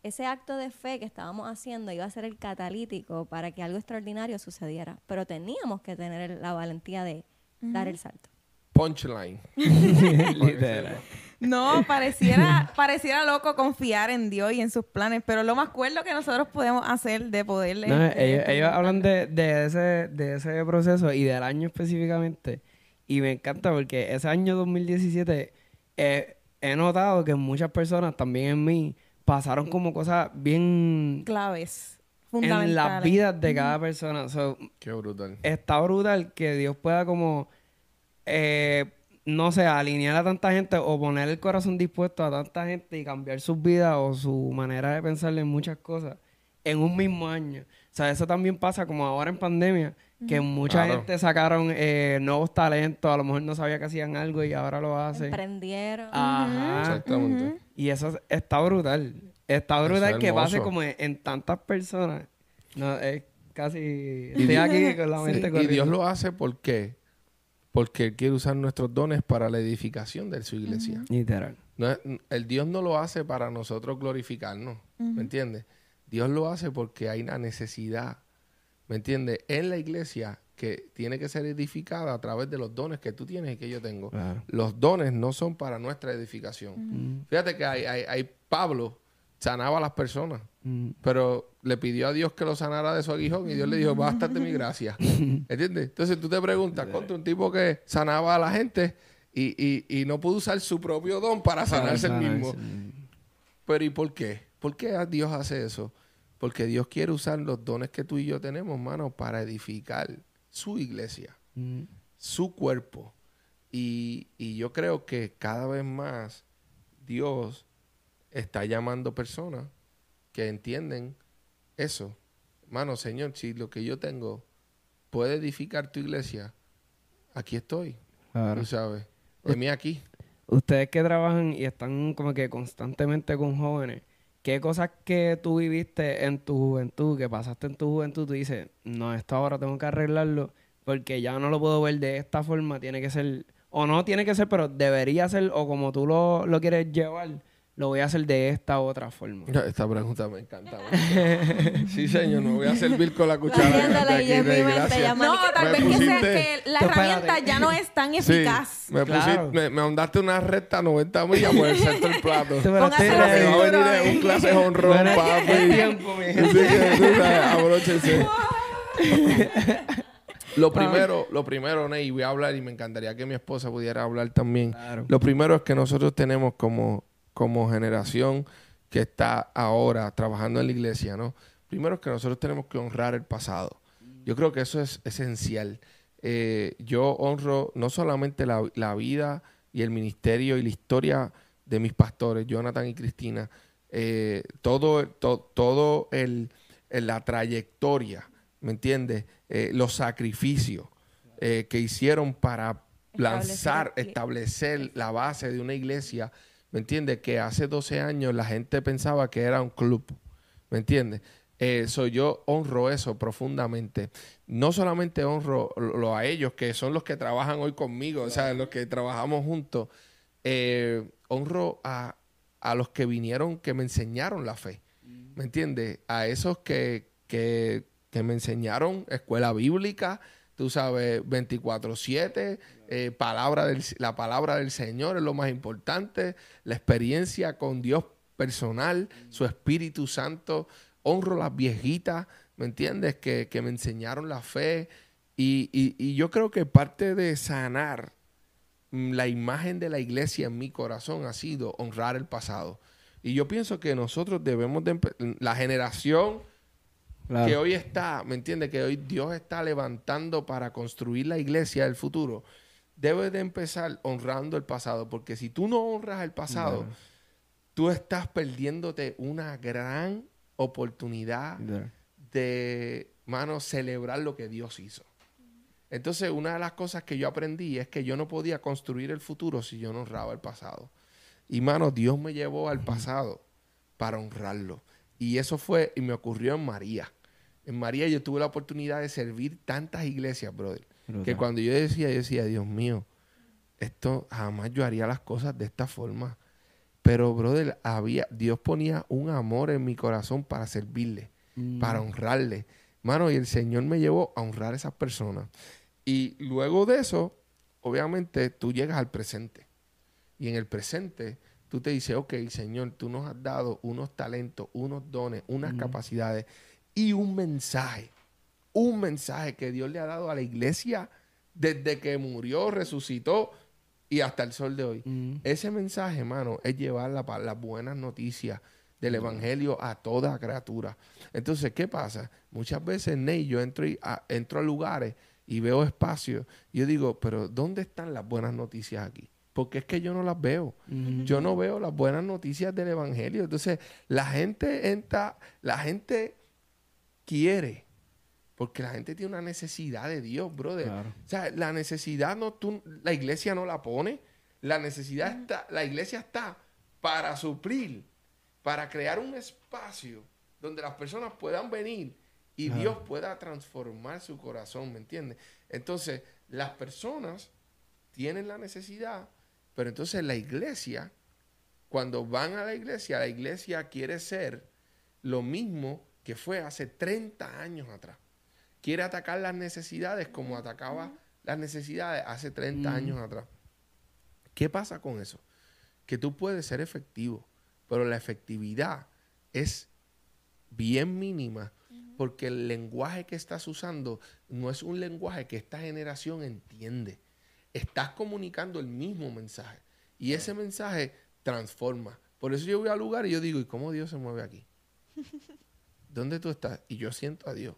ese acto de fe que estábamos haciendo iba a ser el catalítico para que algo extraordinario sucediera. Pero teníamos que tener la valentía de dar el salto. Punchline. <laughs> Literal. No, <laughs> pareciera, pareciera loco confiar en Dios y en sus planes, pero lo más cuerdo que nosotros podemos hacer de poderle... No, este, ellos, ellos hablan de, de ese, de ese proceso y del año específicamente. Y me encanta porque ese año 2017 eh, he notado que muchas personas, también en mí, pasaron como cosas bien claves, fundamentales. en las vidas de cada persona. So, Qué brutal. está brutal que Dios pueda como, eh, no sé, alinear a tanta gente o poner el corazón dispuesto a tanta gente y cambiar sus vidas o su manera de pensar en muchas cosas en un mismo año. O sea, eso también pasa como ahora en pandemia, que mucha Claro. gente sacaron eh, nuevos talentos, a lo mejor no sabía que hacían algo y ahora lo hacen. Emprendieron. Ajá. Exactamente. Y eso está brutal. Está brutal es que pase como en, en tantas personas. No, es casi... Estoy aquí <laughs> con la mente Sí, y. Dios lo hace ¿por qué? porque Él quiere usar nuestros dones para la edificación de su iglesia. Literal. No el Dios no lo hace para nosotros glorificarnos, ¿me entiendes? Dios lo hace porque hay una necesidad, ¿me entiendes? En la iglesia que tiene que ser edificada a través de los dones que tú tienes y que yo tengo. Claro. Los dones no son para nuestra edificación. Fíjate que hay, hay- hay- Pablo sanaba a las personas, Mm. pero le pidió a Dios que lo sanara de su aguijón y Dios le dijo, bástate mi gracia. <laughs> ¿Entiendes? Entonces tú te preguntas, contra un tipo que sanaba a la gente y, y- y no pudo usar su propio don para sanarse el mismo. Pero ¿y por qué? ¿Por qué Dios hace eso? Porque Dios quiere usar los dones que tú y yo tenemos, hermano, para edificar su iglesia, Mm. su cuerpo. Y, y yo creo que cada vez más Dios está llamando personas que entienden eso. Hermano, Señor, si lo que yo tengo puede edificar tu iglesia, aquí estoy. Claro. Tú sabes. De mí aquí. Ustedes que trabajan y están como que constantemente con jóvenes, ¿qué cosas que tú viviste en tu juventud, que pasaste en tu juventud, tú dices, no, esto ahora tengo que arreglarlo porque ya no lo puedo ver de esta forma, tiene que ser, o no tiene que ser, pero debería ser, o como tú lo, lo quieres llevar, lo voy a hacer de esta otra forma. Esta pregunta me encanta. sí, señor, me voy a servir con la cuchara. Y aquí, en mi Rey, mente gracias. ya No, tal vez que, sea pusiste- que la herramienta ya no es tan Sí, eficaz. me, Claro. pusiste, me, me mandaste una recta 90 millas por el centro del plato. Póngase ready. va a venir un clase honrón, papi. tiempo, mi gente. <laughs> Lo primero, lo primero, Ney, y voy a hablar y me encantaría que mi esposa pudiera hablar también. Claro. Lo primero es que nosotros tenemos como, como generación que está ahora trabajando en la iglesia, ¿no? Primero es que nosotros tenemos que honrar el pasado. Yo creo que eso es esencial. Eh, yo honro no solamente la, la vida y el ministerio y la historia de mis pastores, Jonathan y Cristina, eh, todo, to- todo el, la trayectoria, ¿me entiendes? Eh, los sacrificios eh, que hicieron para lanzar, establecer la base de una iglesia, ¿me entiendes? Que hace 12 años la gente pensaba que era un club, ¿me entiendes? Eh, so, yo honro eso profundamente. No solamente honro lo, lo a ellos, que son los que trabajan hoy conmigo, o sea, los que trabajamos juntos, eh, honro a, a los que vinieron, que me enseñaron la fe, ¿me entiendes? A esos que, que, que me enseñaron escuela bíblica, tú sabes, 24/7, eh, palabra del, la palabra del Señor es lo más importante, la experiencia con Dios personal, su Espíritu Santo, honro las viejitas, ¿me entiendes? Que, que me enseñaron la fe y, y- y yo creo que parte de sanar mm, la imagen de la iglesia en mi corazón ha sido honrar el pasado. Y yo pienso que nosotros debemos de... La generación Claro. que hoy está, ¿me entiendes? Que hoy Dios está levantando para construir la iglesia del futuro, debe de empezar honrando el pasado, porque si tú no honras el pasado, tú estás perdiéndote una gran oportunidad de, mano, celebrar lo que Dios hizo. Entonces, una de las cosas que yo aprendí es que yo no podía construir el futuro si yo no honraba el pasado. Y, mano, Dios me llevó al pasado para honrarlo. Y eso fue, y me ocurrió en María. En María yo tuve la oportunidad de servir tantas iglesias, brother. Brutal. Que cuando yo decía, yo decía, Dios mío, esto jamás yo haría las cosas de esta forma. Pero, brother, había, Dios ponía un amor en mi corazón para servirle, Mm. para honrarle. Mano, y el Señor me llevó a honrar a esas personas. Y luego de eso, obviamente, tú llegas al presente. Y en el presente, tú te dices, ok, Señor, tú nos has dado unos talentos, unos dones, unas capacidades y un mensaje. Un mensaje que Dios le ha dado a la iglesia desde que murió, resucitó y hasta el sol de hoy. Mm. Ese mensaje, hermano, es llevar la las buenas noticias del evangelio a toda criatura. Entonces, ¿qué pasa? Muchas veces, Ney, yo entro, y- a, entro a lugares y veo espacios. Y yo digo, pero ¿dónde están las buenas noticias aquí? Porque es que yo no las veo. Mm. Yo no veo las buenas noticias del evangelio. Entonces, la gente entra, la gente quiere. Porque la gente tiene una necesidad de Dios, brother. Claro. O sea, la necesidad no, tú, la iglesia no la pone. La necesidad está, la iglesia está para suplir, para crear un espacio donde las personas puedan venir y Claro. Dios pueda transformar su corazón, ¿me entiendes? Entonces, las personas tienen la necesidad, pero entonces la iglesia, cuando van a la iglesia, la iglesia quiere ser lo mismo que fue hace 30 años atrás. Quiere atacar las necesidades como atacaba las necesidades hace 30 Mm. años atrás. ¿Qué pasa con eso? Que tú puedes ser efectivo, pero la efectividad es bien mínima porque el lenguaje que estás usando no es un lenguaje que esta generación entiende. Estás comunicando el mismo mensaje y ese mensaje transforma. Por eso yo voy al lugar y yo digo, ¿y cómo Dios se mueve aquí? <laughs> ¿Dónde tú estás? Y yo siento a Dios.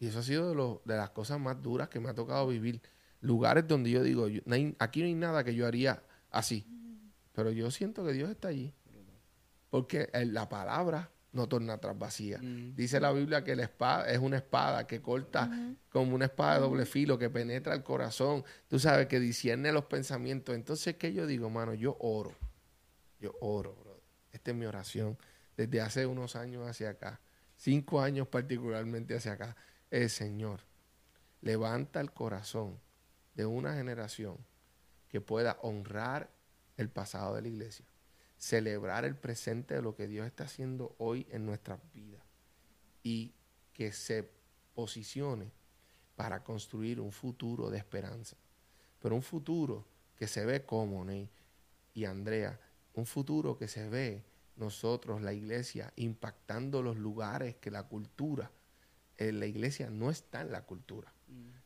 Y eso ha sido de, lo- de las cosas más duras que me ha tocado vivir. Lugares donde yo digo, yo- no hay- aquí no hay nada que yo haría así. Pero yo siento que Dios está allí. Porque la palabra no torna atrás vacía. Mm. Dice la Biblia que la espada es una espada que corta como una espada de doble filo, que penetra el corazón. Tú sabes, que discierne los pensamientos. Entonces, ¿qué yo digo, mano? Yo oro. Yo oro, brother. Esta es mi oración desde hace unos años hacia acá. Cinco años particularmente hacia acá. El Señor levanta el corazón de una generación que pueda honrar el pasado de la iglesia, celebrar el presente de lo que Dios está haciendo hoy en nuestras vidas y que se posicione para construir un futuro de esperanza. Pero un futuro que se ve como, Ney y Andrea, un futuro que se ve nosotros, la iglesia, impactando los lugares que la cultura, eh, la iglesia no está en la cultura.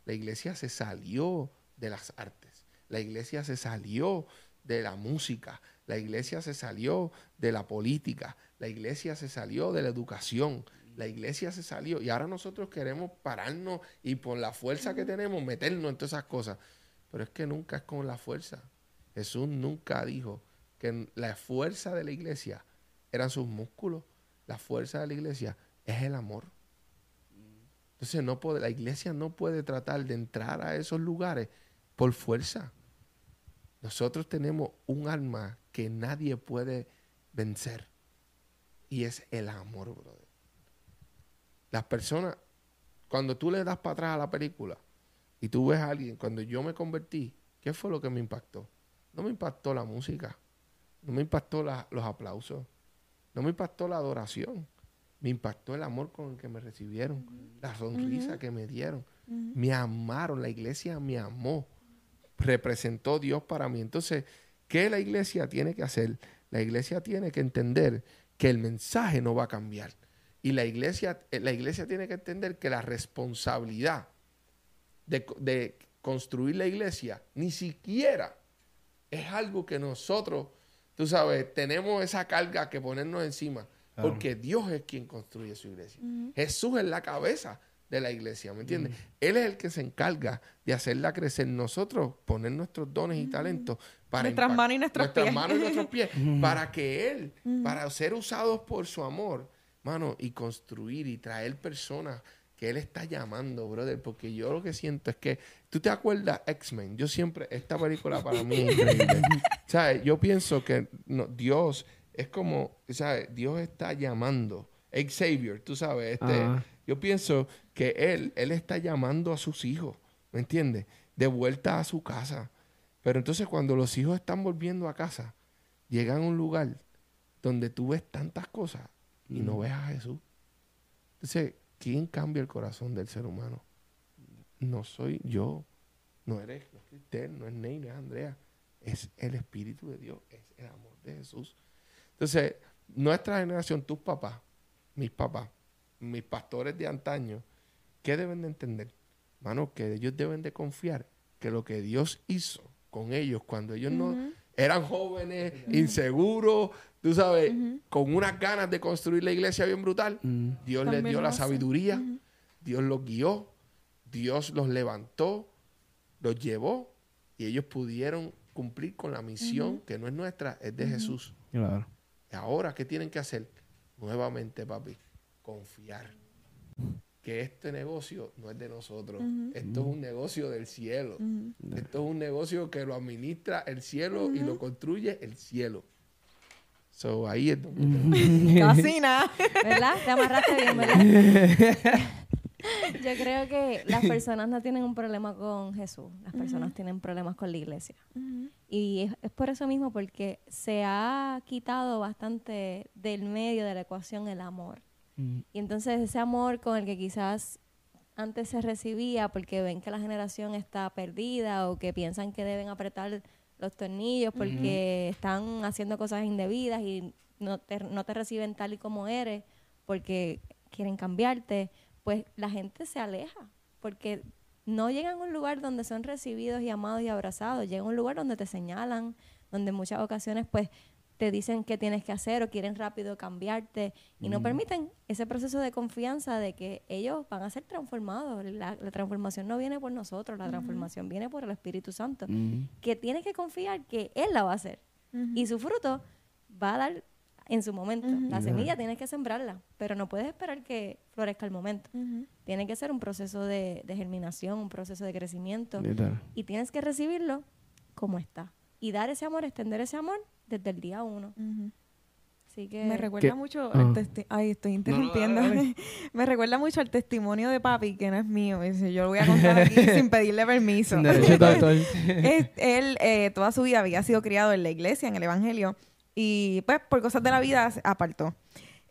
La iglesia se salió de las artes. La iglesia se salió de la música. La iglesia se salió de la política. La iglesia se salió de la educación. La iglesia se salió. Y ahora nosotros queremos pararnos y por la fuerza que tenemos meternos en todas esas cosas. Pero es que nunca es con la fuerza. Jesús nunca dijo que la fuerza de la iglesia eran sus músculos. La fuerza de la iglesia es el amor. Entonces no puede, la iglesia no puede tratar de entrar a esos lugares por fuerza. Nosotros tenemos un arma que nadie puede vencer. Y es el amor, brother. Las personas, cuando tú le das para atrás a la película y tú ves a alguien, cuando yo me convertí, ¿qué fue lo que me impactó? No me impactó la música, no me impactó los aplausos, no me impactó la adoración, me impactó el amor con el que me recibieron, la sonrisa que me dieron. Me amaron, la iglesia me amó, representó Dios para mí. Entonces, ¿qué la iglesia tiene que hacer? La iglesia tiene que entender que el mensaje no va a cambiar. Y la iglesia, eh, la iglesia tiene que entender que la responsabilidad de, co- de construir la iglesia ni siquiera es algo que nosotros, tú sabes, tenemos esa carga que ponernos encima. Claro. Porque Dios es quien construye su iglesia. Jesús es la cabeza de la iglesia, ¿me entiendes? Él es el que se encarga de hacerla crecer. Nosotros poner nuestros dones y talentos para Nuestras manos y nuestros nuestras pies. manos y nuestros pies <laughs> para que Él, para ser usados por su amor, mano, y construir y traer personas que Él está llamando, brother, porque yo lo que siento es que, ¿tú te acuerdas X-Men? Yo siempre, esta película para mí es <laughs> increíble. ¿Sabes? Yo pienso que no, Dios es como, ¿sabes? Dios está llamando. Xavier, tú sabes, este, Ajá. yo pienso que Él, Él está llamando a sus hijos, ¿me entiendes? De vuelta a su casa. Pero entonces cuando los hijos están volviendo a casa, llegan a un lugar donde tú ves tantas cosas y no ves a Jesús. Entonces, ¿quién cambia el corazón del ser humano? No soy yo, no eres, no es Cristel, no es Ney, no es Andrea. Es el Espíritu de Dios, es el amor de Jesús. Entonces, nuestra generación, tus papás, mis papás, mis pastores de antaño, ¿qué deben de entender? Mano, que ellos deben de confiar que lo que Dios hizo con ellos cuando ellos no eran jóvenes, inseguros, tú sabes, con unas ganas de construir la iglesia bien brutal. Dios les dio la sabiduría, Dios los guió, Dios los levantó, los llevó y ellos pudieron cumplir con la misión que no es nuestra, es de Jesús. Claro. Y ahora, ¿qué tienen que hacer? Nuevamente, papi, confiar que este negocio no es de nosotros. Esto es un negocio del cielo. Esto es un negocio que lo administra el cielo y lo construye el cielo. So, ahí es donde... <laughs> Casi nada. ¿Verdad? Te amarraste bien, ¿verdad? <laughs> <laughs> Yo creo que las personas no tienen un problema con Jesús, las personas tienen problemas con la iglesia. Y es, es por eso mismo, porque se ha quitado bastante del medio de la ecuación el amor. Mm. Y entonces ese amor con el que quizás antes se recibía porque ven que la generación está perdida o que piensan que deben apretar los tornillos porque están haciendo cosas indebidas y no te, no te reciben tal y como eres porque quieren cambiarte, pues la gente se aleja porque no llegan a un lugar donde son recibidos y amados y abrazados, llegan a un lugar donde te señalan, donde en muchas ocasiones pues te dicen qué tienes que hacer o quieren rápido cambiarte y no permiten ese proceso de confianza de que ellos van a ser transformados. La, la transformación no viene por nosotros, la transformación viene por el Espíritu Santo, Mm. que tienes que confiar que Él la va a hacer y su fruto va a dar en su momento. La semilla tienes que sembrarla, pero no puedes esperar que florezca al momento. Tiene que ser un proceso de, de germinación, un proceso de crecimiento Literal. y tienes que recibirlo como está. Y dar ese amor, extender ese amor desde el día uno. Así que... Me recuerda ¿Qué? mucho Ah. Ay, estoy interrumpiendo. <laughs> Me recuerda mucho al testimonio de papi, que no es mío. Dice, yo lo voy a contar aquí <laughs> sin pedirle permiso. <laughs> Él eh, toda su vida había sido criado en la iglesia, en el evangelio, y pues por cosas de la vida se apartó.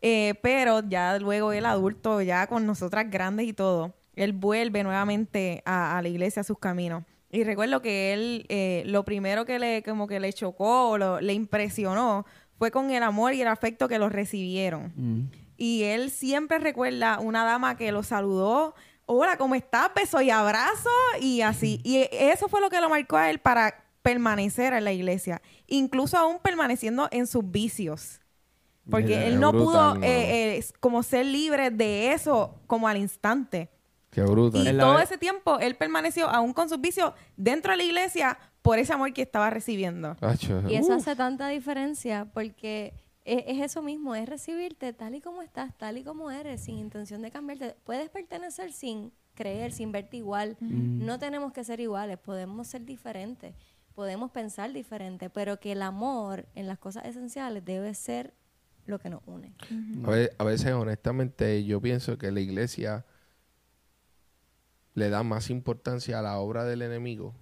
Eh, pero ya luego él adulto, ya con nosotras grandes y todo, él vuelve nuevamente a, a la iglesia, a sus caminos. Y recuerdo que él, eh, lo primero que le, como que le chocó, lo- le impresionó, fue con el amor y el afecto que los recibieron. Mm. Y él siempre recuerda una dama que lo saludó. Hola, ¿cómo estás? Beso y abrazo. Y así. Y eso fue lo que lo marcó a él para permanecer en la iglesia. Incluso aún permaneciendo en sus vicios. Porque Mira, él no brutal, pudo eh, eh, como ser libre de eso como al instante. Qué bruto. Y En todo ese tiempo él permaneció aún con sus vicios dentro de la iglesia por ese amor que estaba recibiendo. Acho, Y eso uh, hace tanta diferencia porque es, es eso mismo, es recibirte tal y como estás, tal y como eres, sin intención de cambiarte. Puedes pertenecer sin creer, sin verte igual. No tenemos que ser iguales, podemos ser diferentes, podemos pensar diferente, pero que el amor en las cosas esenciales debe ser lo que nos une. a, ve- a veces, honestamente, yo pienso que la iglesia le da más importancia a la obra del enemigo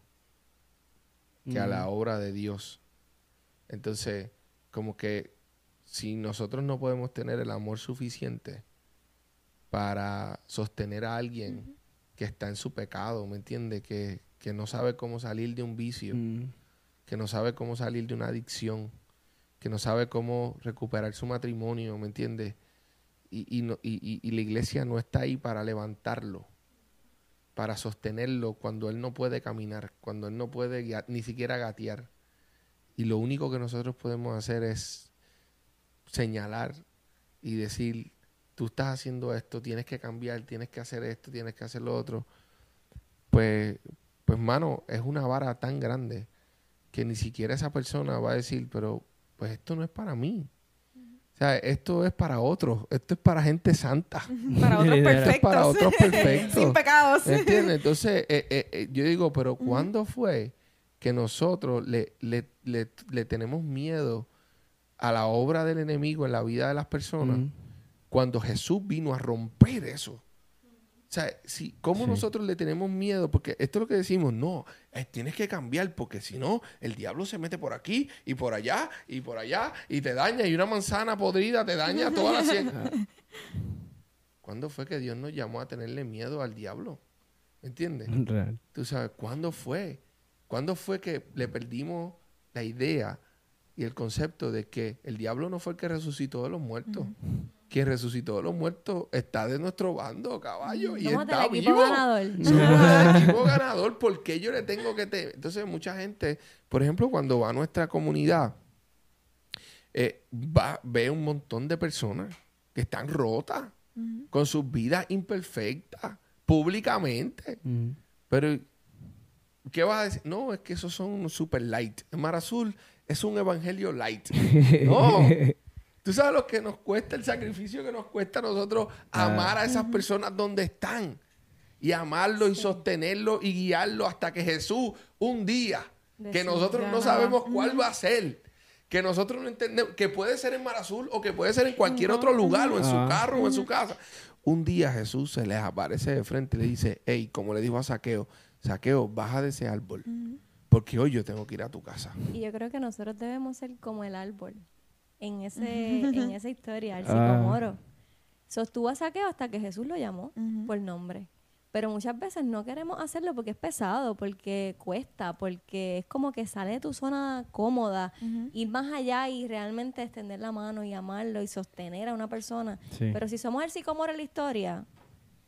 que a la obra de Dios. Entonces, como que si nosotros no podemos tener el amor suficiente para sostener a alguien que está en su pecado, ¿me entiende? Que, que no sabe cómo salir de un vicio, Mm. que no sabe cómo salir de una adicción, que no sabe cómo recuperar su matrimonio, ¿me entiendes? Y, y, no- y- y- la iglesia no está ahí para levantarlo, para sostenerlo cuando él no puede caminar, cuando él no puede ni siquiera gatear. Y lo único que nosotros podemos hacer es señalar y decir, tú estás haciendo esto, tienes que cambiar, tienes que hacer esto, tienes que hacer lo otro. Pues, pues mano, es una vara tan grande que ni siquiera esa persona va a decir, pero pues esto no es para mí. O sea, esto es para otros, esto es para gente santa. <laughs> Para otros perfectos. Para otros <laughs> perfectos. Sin pecados. ¿Me entiendes? Entonces, eh, eh, eh, yo digo, pero ¿cuándo fue que nosotros le, le, le, le tenemos miedo a la obra del enemigo en la vida de las personas cuando Jesús vino a romper eso? O sea, si, ¿cómo Sí. nosotros le tenemos miedo? Porque esto es lo que decimos, no, eh, tienes que cambiar porque si no, el diablo se mete por aquí y por allá y por allá y te daña y una manzana podrida te daña <laughs> toda la sien. ¿Cuándo fue que Dios nos llamó a tenerle miedo al diablo? ¿Me entiendes? Real. Tú sabes, ¿cuándo fue? ¿Cuándo fue que le perdimos la idea y el concepto de que el diablo no fue el que resucitó de los muertos? Quien resucitó de los muertos está de nuestro bando, caballo, y Somos está del equipo vivo. ganador. Somos del equipo ganador. ¿Por qué yo le tengo que temer? Entonces, mucha gente, por ejemplo, cuando va a nuestra comunidad, eh, va, ve un montón de personas que están rotas, con sus vidas imperfectas, públicamente. Pero, ¿qué vas a decir? No, es que esos son super light. El Mar Azul es un evangelio light. <laughs> No. Tú sabes lo que nos cuesta, el sacrificio que nos cuesta a nosotros amar a esas personas donde están. Y amarlo y sostenerlo y guiarlo hasta que Jesús un día, que nosotros no sabemos cuál va a ser, que nosotros no entendemos, que puede ser en Mar Azul o que puede ser en cualquier otro lugar o en su Ah. carro o en su casa. Un día Jesús se les aparece de frente y le dice, hey, como le dijo a Saqueo, Saqueo, baja de ese árbol, porque hoy yo tengo que ir a tu casa. Y yo creo que nosotros debemos ser como el árbol en, ese, en esa historia, el Ah. sicomoro. Sostuvo a Saqueo hasta que Jesús lo llamó Ujú. por nombre. Pero muchas veces no queremos hacerlo porque es pesado, porque cuesta, porque es como que sale de tu zona cómoda, ir más allá y realmente extender la mano y amarlo y sostener a una persona. Sí. Pero si somos el sicomoro en la historia,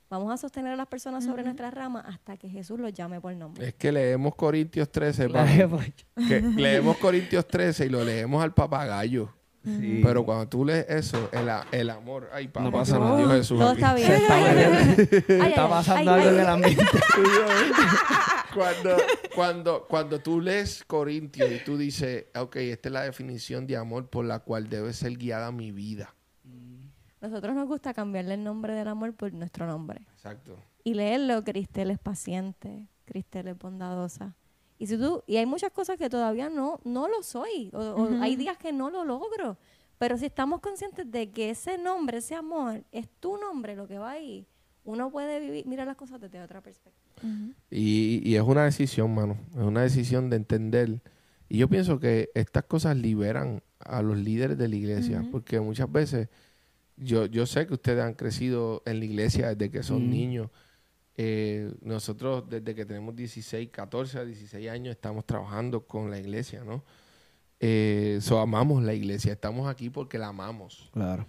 vamos a sostener a las personas sobre nuestras ramas hasta que Jesús los llame por nombre. Es que leemos Corintios 13, La papi, jefa- que leemos Corintios 13 y lo leemos al papagayo. Sí. Pero cuando tú lees eso, el, a- el amor, ay, papá, No pasa nada. Jesús Todo está bien. Se está Ay, pasando ay, algo ay. en el ambiente. <laughs> cuando, cuando, cuando tú lees Corintios y tú dices, ok, esta es la definición de amor por la cual debe ser guiada mi vida. Nosotros nos gusta cambiarle el nombre del amor por nuestro nombre. Exacto. Y leerlo, Cristel es paciente, Cristel es bondadosa. Y si tú, y hay muchas cosas que todavía no, no lo soy, o, o hay días que no lo logro. Pero si estamos conscientes de que ese nombre, ese amor, es tu nombre lo que va ahí, uno puede vivir, mira las cosas desde otra perspectiva. Y, y es una decisión, mano. Es una decisión de entender. Y yo pienso que estas cosas liberan a los líderes de la iglesia. Porque muchas veces, yo, yo sé que ustedes han crecido en la iglesia desde que son niños. Eh, nosotros desde que tenemos 16, 14 a 16 años estamos trabajando con la iglesia, ¿no? Eh, so, amamos la iglesia. Estamos aquí porque la amamos. Claro.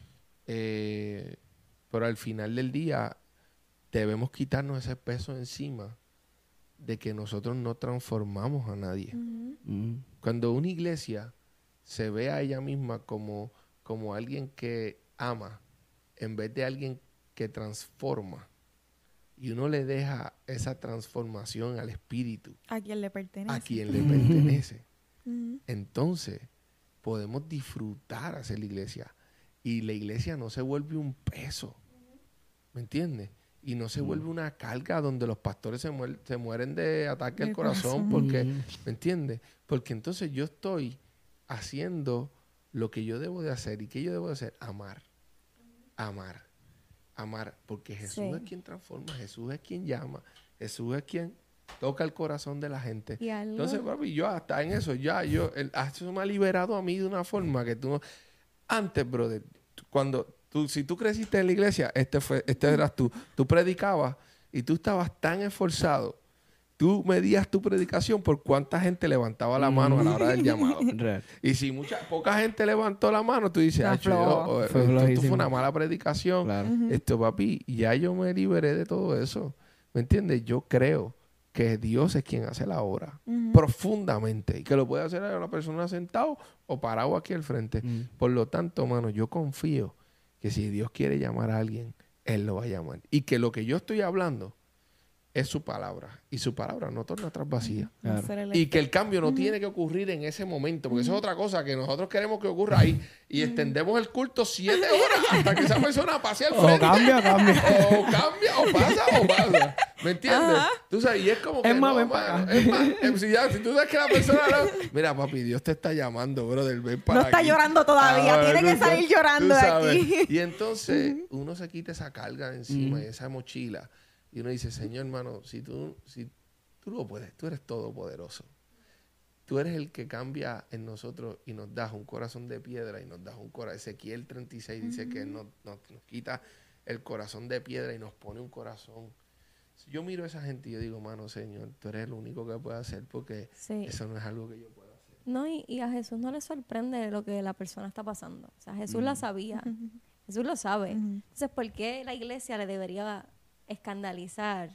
Eh, pero al final del día debemos quitarnos ese peso encima de que nosotros no transformamos a nadie. Mm. Cuando una iglesia se ve a ella misma como, como alguien que ama en vez de alguien que transforma y uno le deja esa transformación al espíritu ¿A quién le pertenece? a quien le pertenece <laughs> entonces podemos disfrutar hacer la iglesia. Y la iglesia no se vuelve un peso. ¿Me entiendes? Y no se vuelve una carga donde los pastores se, muer- se mueren de ataque al corazón. corazón. Porque, Mm. ¿me entiendes? Porque entonces yo estoy haciendo lo que yo debo de hacer. ¿Y qué yo debo de hacer? Amar. Amar. Amar. Porque Jesús Sí. es quien transforma. Jesús es quien llama. Jesús es quien toca el corazón de la gente. Y algo- Entonces, papi, yo hasta en eso, ya, yo, el, ah, eso me ha liberado a mí de una forma que tú no... Antes, brother, cuando tú, si tú creciste en la iglesia, este fue, este eras tú, tú predicabas y tú estabas tan esforzado, tú medías tu predicación por cuánta gente levantaba la mano a la hora del llamado. <laughs> Y si mucha, poca gente levantó la mano, tú dices, Está "Acho, yo- flojo. o- Fue esto, esto fue una mala predicación. Claro. Esto, papi, ya yo me liberé de todo eso. ¿Me entiendes? Yo creo que Dios es quien hace la obra profundamente y que lo puede hacer una persona sentado o parado aquí al frente. Mm. Por lo tanto, mano, yo confío que si Dios quiere llamar a alguien, Él lo va a llamar. Y que lo que yo estoy hablando es su palabra. Y su palabra no torna atrás vacía. Claro. Y que el cambio no tiene que ocurrir en ese momento, porque eso es otra cosa que nosotros queremos que ocurra ahí y extendemos el culto siete horas hasta que esa persona pase al O frente. cambia, cambia. <laughs> O cambia, o pasa, o pasa. ¿Me entiendes? Tú sabes, y es como que. Es más, no, es más, em, si, ya- si tú sabes que la persona. no- <laughs> mira, papi, Dios te está llamando, brother. Ven para No está aquí. llorando todavía, Ah, tiene que salir llorando de aquí. Y entonces uno se quita esa carga de encima y esa mochila. Y uno dice, Señor, hermano, si tú, si tú lo puedes, tú eres todopoderoso. Tú eres el que cambia en nosotros y nos das un corazón de piedra y nos das un corazón. Ezequiel 36 dice que nos, nos- nos quita el corazón de piedra y nos pone un corazón. Si Yo miro a esa gente y yo digo, mano, Señor, tú eres el único que puede hacer porque Sí. eso no es algo que yo pueda hacer. No, y, y a Jesús no le sorprende lo que la persona está pasando. O sea, Jesús la sabía. Jesús lo sabe. Entonces, ¿por qué la iglesia le debería escandalizar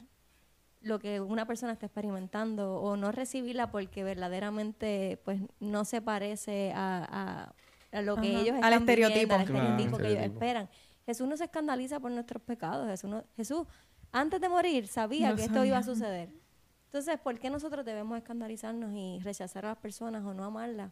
lo que una persona está experimentando o no recibirla porque verdaderamente pues no se parece a, a- a lo que Ajá, ellos al están viviendo, estereotipo. al Claro. estereotipo que ellos esperan. Jesús no se escandaliza por nuestros pecados. Jesús, no- Jesús antes de morir sabía que esto iba a suceder. Entonces, ¿por qué nosotros debemos escandalizarnos y rechazar a las personas o no amarlas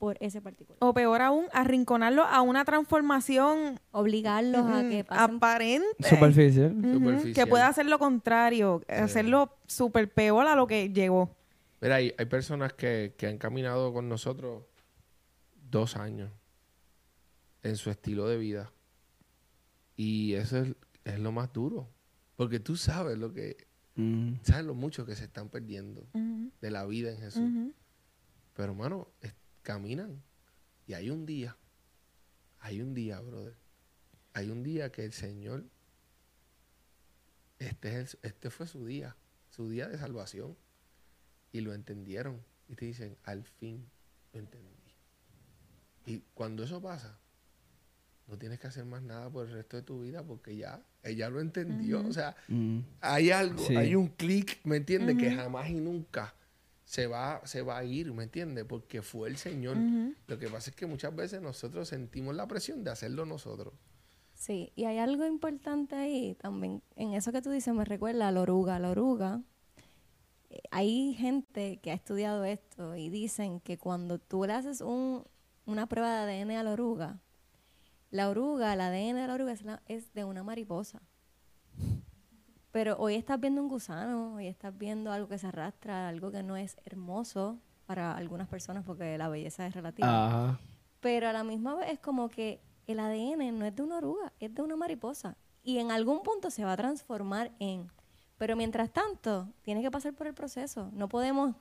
por ese particular? O peor aún, arrinconarlo a una transformación Obligarlos a que pasen aparente. Superficial. Ujú, Superficial. Que pueda hacer lo contrario, hacerlo súper peor a lo que llegó. Mira, hay, hay personas que, que han caminado con nosotros dos años en su estilo de vida. Y eso es, es lo más duro. Porque tú sabes lo que, Mm. sabes lo mucho que se están perdiendo Ujú, de la vida en Jesús. ujú. Pero hermano, es- caminan. Y hay un día, hay un día, brother. Hay un día que el Señor, este, es el- este fue su día, su día de salvación. Y lo entendieron. Y te dicen, al fin lo entendí. Y cuando eso pasa, no tienes que hacer más nada por el resto de tu vida porque ya, ella lo entendió. O sea, Mm. hay algo, Sí. hay un clic, ¿me entiendes? Que jamás y nunca se va, se va a ir, ¿me entiendes? Porque fue el Señor. Lo que pasa es que muchas veces nosotros sentimos la presión de hacerlo nosotros. Sí, y hay algo importante ahí también. En eso que tú dices me recuerda a la oruga. La oruga, eh, hay gente que ha estudiado esto y dicen que cuando tú le haces un, una prueba de ADN a la oruga, la oruga, el ADN de la oruga es, la- es de una mariposa. Pero hoy estás viendo un gusano, hoy estás viendo algo que se arrastra, algo que no es hermoso para algunas personas porque la belleza es relativa. Ajá. Pero a la misma vez es como que el ADN no es de una oruga, es de una mariposa. Y en algún punto se va a transformar en. Pero mientras tanto, tiene que pasar por el proceso. No podemos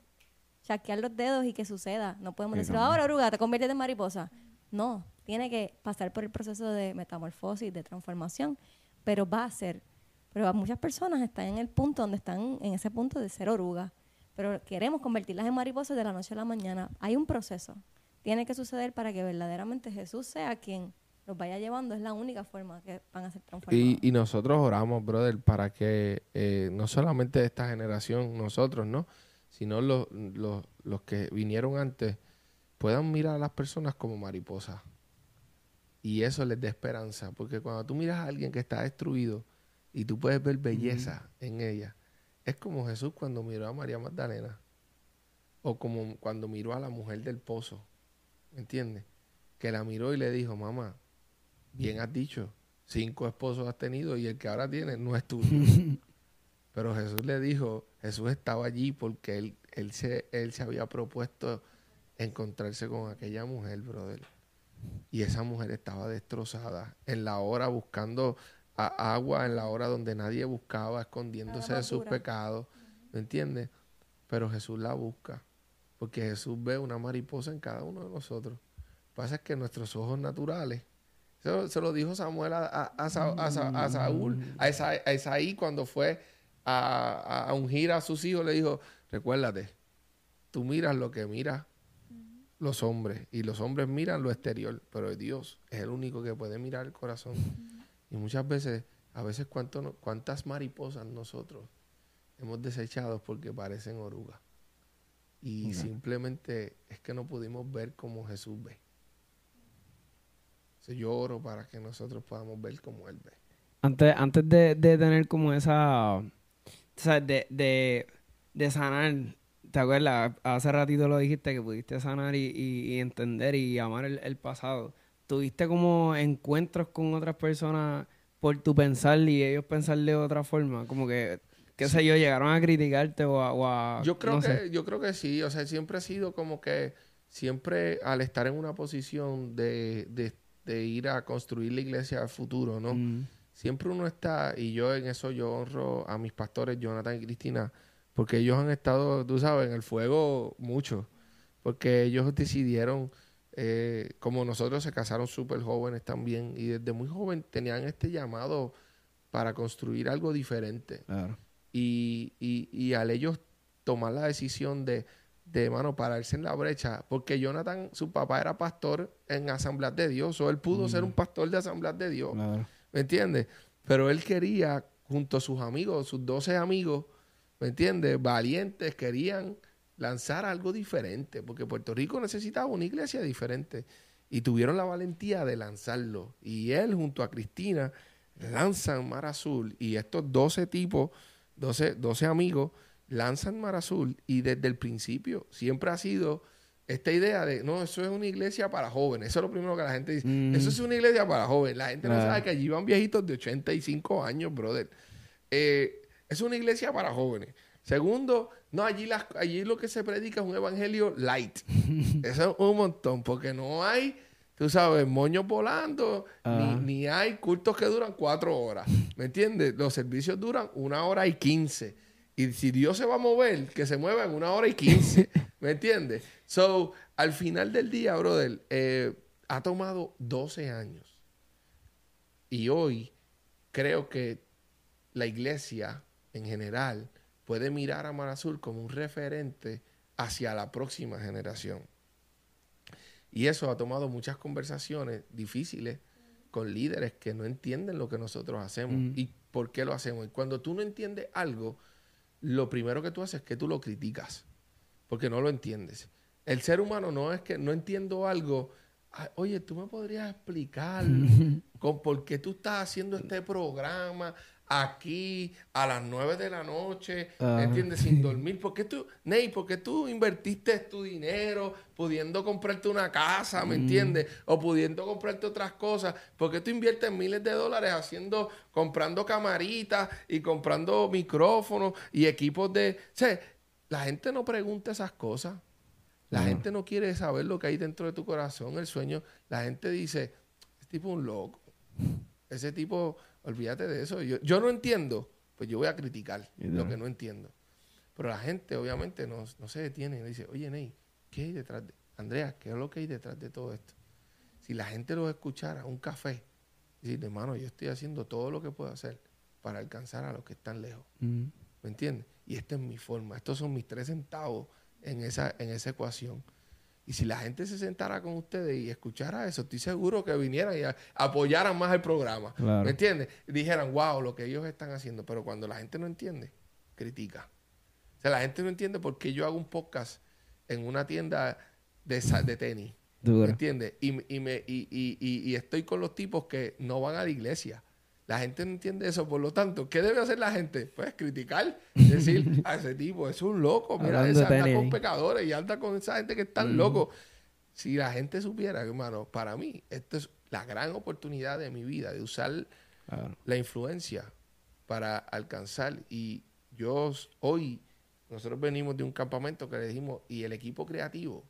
chasquear los dedos y que suceda. No podemos decir, ahora oruga, te conviertes en mariposa. No, tiene que pasar por el proceso de metamorfosis, de transformación. Pero va a ser. Pero muchas personas están en el punto donde están en ese punto de ser oruga. Pero queremos convertirlas en mariposas de la noche a la mañana. Hay un proceso tiene que suceder para que verdaderamente Jesús sea quien los vaya llevando. Es la única forma que van a ser transformados. Y, nosotros oramos, brother, para que eh, no solamente esta generación, nosotros, ¿no? Sino los, los, los que vinieron antes puedan mirar a las personas como mariposas. Y eso les dé esperanza. Porque cuando tú miras a alguien que está destruido y tú puedes ver belleza en ella, es como Jesús cuando miró a María Magdalena. O como cuando miró a la mujer del pozo. ¿Me entiendes? Que la miró y le dijo, mamá, bien has dicho, cinco esposos has tenido y el que ahora tienes no es tuyo. <laughs> Pero Jesús le dijo, Jesús estaba allí porque él, él, se, él se había propuesto encontrarse con aquella mujer, brother. Y esa mujer estaba destrozada en la hora buscando a- agua, en la hora donde nadie buscaba, escondiéndose de sus pecados. ¿Me entiendes? Pero Jesús la busca. Porque Jesús ve una mariposa en cada uno de nosotros. pasa es que nuestros ojos naturales, eso se lo dijo Samuel a, a- a Sa- a Sa- a Saúl, a, Esa- a Esaí cuando fue a, ungir a sus hijos, le dijo, recuérdate, tú miras lo que miran los hombres y los hombres miran lo exterior, pero Dios es el único que puede mirar el corazón. Y muchas veces, a veces cuánto no- cuántas mariposas nosotros hemos desechado porque parecen orugas. Y simplemente es que no pudimos ver como Jesús ve. Entonces, yo oro para que nosotros podamos ver como Él ve. Antes, antes de, de tener como esa, o sea, de, de, de sanar, ¿te acuerdas? Hace ratito lo dijiste que pudiste sanar y, y- y entender y amar el, el pasado. ¿Tuviste como encuentros con otras personas por tu pensar y ellos pensar de otra forma? Como que, qué sé yo, llegaron a criticarte o a... o a- Yo creo no que, sé. yo creo que sí, o sea, siempre ha sido como que siempre al estar en una posición de, de- de ir a construir la iglesia al futuro, ¿no? Mm, Siempre uno está, y yo en eso yo honro a mis pastores, Jonathan y Cristina, porque ellos han estado, tú sabes, en el fuego mucho, porque ellos decidieron, eh, como nosotros se casaron súper jóvenes también, y desde muy joven tenían este llamado para construir algo diferente claro. y, y, y al ellos tomar la decisión de, de mano, pararse en la brecha, porque Jonathan, su papá era pastor en Asamblea de Dios, o él pudo ser un pastor de Asamblea de Dios, claro. ¿me entiendes? Pero él quería, junto a sus amigos, sus 12 amigos, ¿me entiendes? Valientes, querían lanzar algo diferente, porque Puerto Rico necesitaba una iglesia diferente. Y tuvieron la valentía de lanzarlo. Y él, junto a Cristina, lanzan Mar Azul. Y estos 12 tipos, 12, 12 amigos, lanzan Mar Azul. Y desde el principio siempre ha sido esta idea de, no, eso es una iglesia para jóvenes. Eso es lo primero que la gente dice. Mm. Eso es una iglesia para jóvenes. La gente no sabe que allí van viejitos de 85 años, brother. Eh, es una iglesia para jóvenes. Segundo, no, allí, las, allí lo que se predica es un evangelio light. <laughs> Eso es un montón, porque no hay tú sabes, moños volando, ni, ni hay cultos que duran cuatro horas. ¿Me entiendes? Los servicios duran una hora y quince. Y si Dios se va a mover, que se mueva en una hora y quince. <laughs> ¿Me entiendes? So, al final del día, brother, eh, ha tomado 12 años. Y hoy creo que la iglesia en general puede mirar a Mar Azul como un referente hacia la próxima generación. Y eso ha tomado muchas conversaciones difíciles con líderes que no entienden lo que nosotros hacemos Mm. y por qué lo hacemos. Y cuando tú no entiendes algo, lo primero que tú haces es que tú lo criticas, porque no lo entiendes. El ser humano no es que no entiendo algo. "Ay, Oye, tú me podrías explicar <laughs> con por qué tú estás haciendo este programa aquí a las 9 de la noche, Ajá. ¿entiendes? Sin <laughs> dormir. ¿Por qué tú, Ney, por qué tú invertiste tu dinero pudiendo comprarte una casa, ¿me entiendes? O pudiendo comprarte otras cosas. ¿Por qué tú inviertes miles de dólares haciendo, comprando camaritas y comprando micrófonos y equipos de... O sea, la gente no pregunta esas cosas. La gente no quiere saber lo que hay dentro de tu corazón, el sueño. La gente dice, este tipo es un loco. Ese tipo, olvídate de eso. Yo, yo no entiendo, pues yo voy a criticar lo que no entiendo. Pero la gente obviamente no, no se detiene y dice, oye Ney, ¿qué hay detrás de... Andrea, ¿qué es lo que hay detrás de todo esto? Si la gente lo escuchara, un café, decir, hermano, yo estoy haciendo todo lo que puedo hacer para alcanzar a los que están lejos. Mm. ¿Me entiendes? Y esta es mi forma. Estos son mis tres centavos en esa, en esa ecuación. Y si la gente se sentara con ustedes y escuchara eso, estoy seguro que vinieran y a- apoyaran más el programa. Claro. ¿Me entiendes? Dijeran, wow, lo que ellos están haciendo. Pero cuando la gente no entiende, critica. O sea, la gente no entiende por qué yo hago un podcast en una tienda de, de tenis. ¿Me entiendes? Y, y, me, y, y- y- y estoy con los tipos que no van a la iglesia. La gente no entiende eso, por lo tanto, ¿qué debe hacer la gente? Pues criticar, decir, a <laughs> ese tipo es un loco, mira, anda tenis con pecadores y anda con esa gente que están Mm. locos. Si la gente supiera, hermano, para mí, esta es la gran oportunidad de mi vida, de usar Claro. la influencia para alcanzar. Y yo hoy, nosotros venimos de un campamento que le dijimos, y el equipo creativo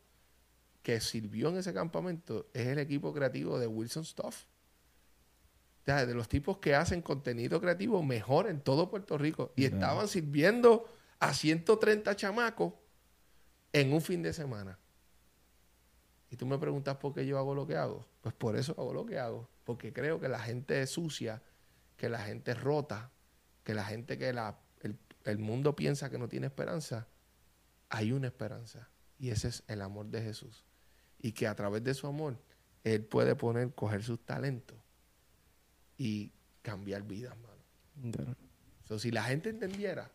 que sirvió en ese campamento es el equipo creativo de Wilson Stuff. Sea, de los tipos que hacen contenido creativo mejor en todo Puerto Rico. Y Claro. estaban sirviendo a 130 chamacos en un fin de semana. Y tú me preguntas por qué yo hago lo que hago. Pues por eso hago lo que hago. Porque creo que la gente es sucia, que la gente es rota, que la gente que la, el, el mundo piensa que no tiene esperanza. Hay una esperanza. Y ese es el amor de Jesús. Y que a través de su amor, Él puede poner, coger sus talentos y cambiar vidas, mano. Duro. So, si la gente entendiera,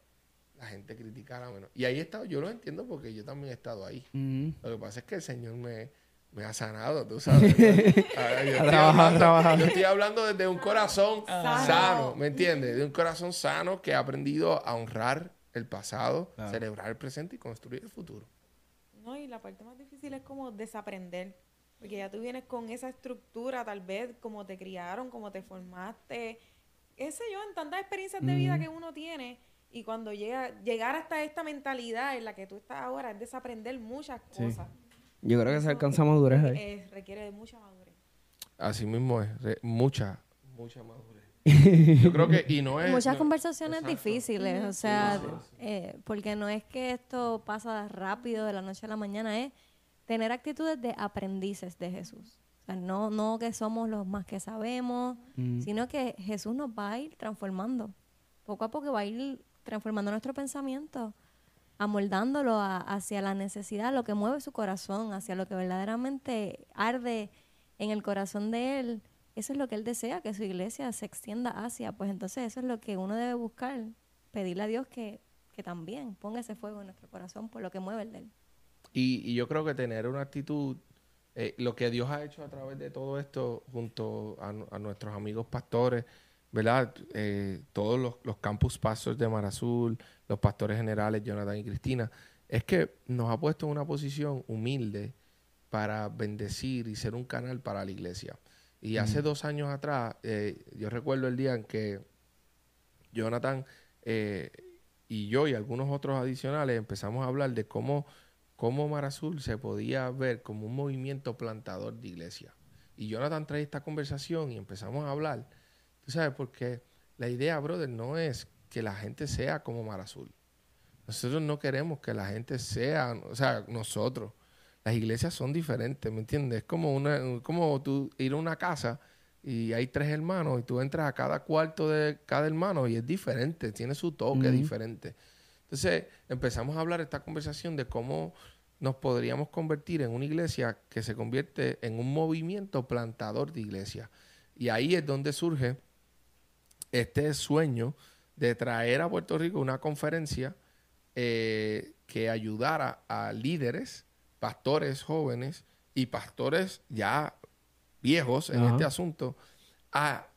la gente criticara menos. Y ahí he estado, yo lo entiendo porque yo también he estado ahí. Mm. Lo que pasa es que el Señor me, me ha sanado, tú sabes. <laughs> Ah, yo, estoy trabajado, hablando, yo estoy hablando desde un corazón Sano. sano, ¿me entiendes? De un corazón sano que ha aprendido a honrar el pasado, Claro. celebrar el presente y construir el futuro. No, y la parte más difícil es como desaprender. Porque ya tú vienes con esa estructura, tal vez, como te criaron, como te formaste, qué sé yo, en tantas experiencias de vida que uno tiene. Y cuando llega, llegar hasta esta mentalidad en la que tú estás ahora es desaprender muchas Sí. cosas. Yo creo que se Eso alcanza madurez ahí. eh, requiere de mucha madurez. Así mismo es, re- mucha, mucha madurez. <laughs> Yo creo que, y no es... Muchas no- conversaciones Exacto. difíciles, o sea, eh, porque no es que esto pasa rápido de la noche a la mañana, es tener actitudes de aprendices de Jesús. O sea, no, no que somos los más que sabemos, Mm. sino que Jesús nos va a ir transformando. Poco a poco va a ir transformando nuestro pensamiento, amoldándolo a- hacia la necesidad, lo que mueve su corazón, hacia lo que verdaderamente arde en el corazón de Él. Eso es lo que Él desea, que su iglesia se extienda hacia. Pues entonces eso es lo que uno debe buscar, pedirle a Dios que, que también ponga ese fuego en nuestro corazón por lo que mueve el de Él. Y, y yo creo que tener una actitud, eh, lo que Dios ha hecho a través de todo esto, junto a, nu- a nuestros amigos pastores, ¿verdad? Eh, todos los, los campus pastors de Mar Azul, los pastores generales, Jonathan y Cristina, es que nos ha puesto en una posición humilde para bendecir y ser un canal para la iglesia. Y hace dos años atrás, eh, yo recuerdo el día en que Jonathan eh, y yo y algunos otros adicionales empezamos a hablar de cómo, cómo Mar Azul se podía ver como un movimiento plantador de iglesia. y Jonathan trae esta conversación y empezamos a hablar, tú sabes, porque la idea, brother, no es que la gente sea como Mar Azul. Nosotros no queremos que la gente sea, o sea, nosotros. Las iglesias son diferentes, ¿me entiendes? Es como, una, como tú ir a una casa y hay tres hermanos y tú entras a cada cuarto de cada hermano y es diferente, tiene su toque diferente. Entonces empezamos a hablar esta conversación de cómo nos podríamos convertir en una iglesia que se convierte en un movimiento plantador de iglesia. Y ahí es donde surge este sueño de traer a Puerto Rico una conferencia eh, que ayudara a líderes, pastores jóvenes y pastores ya viejos en este asunto a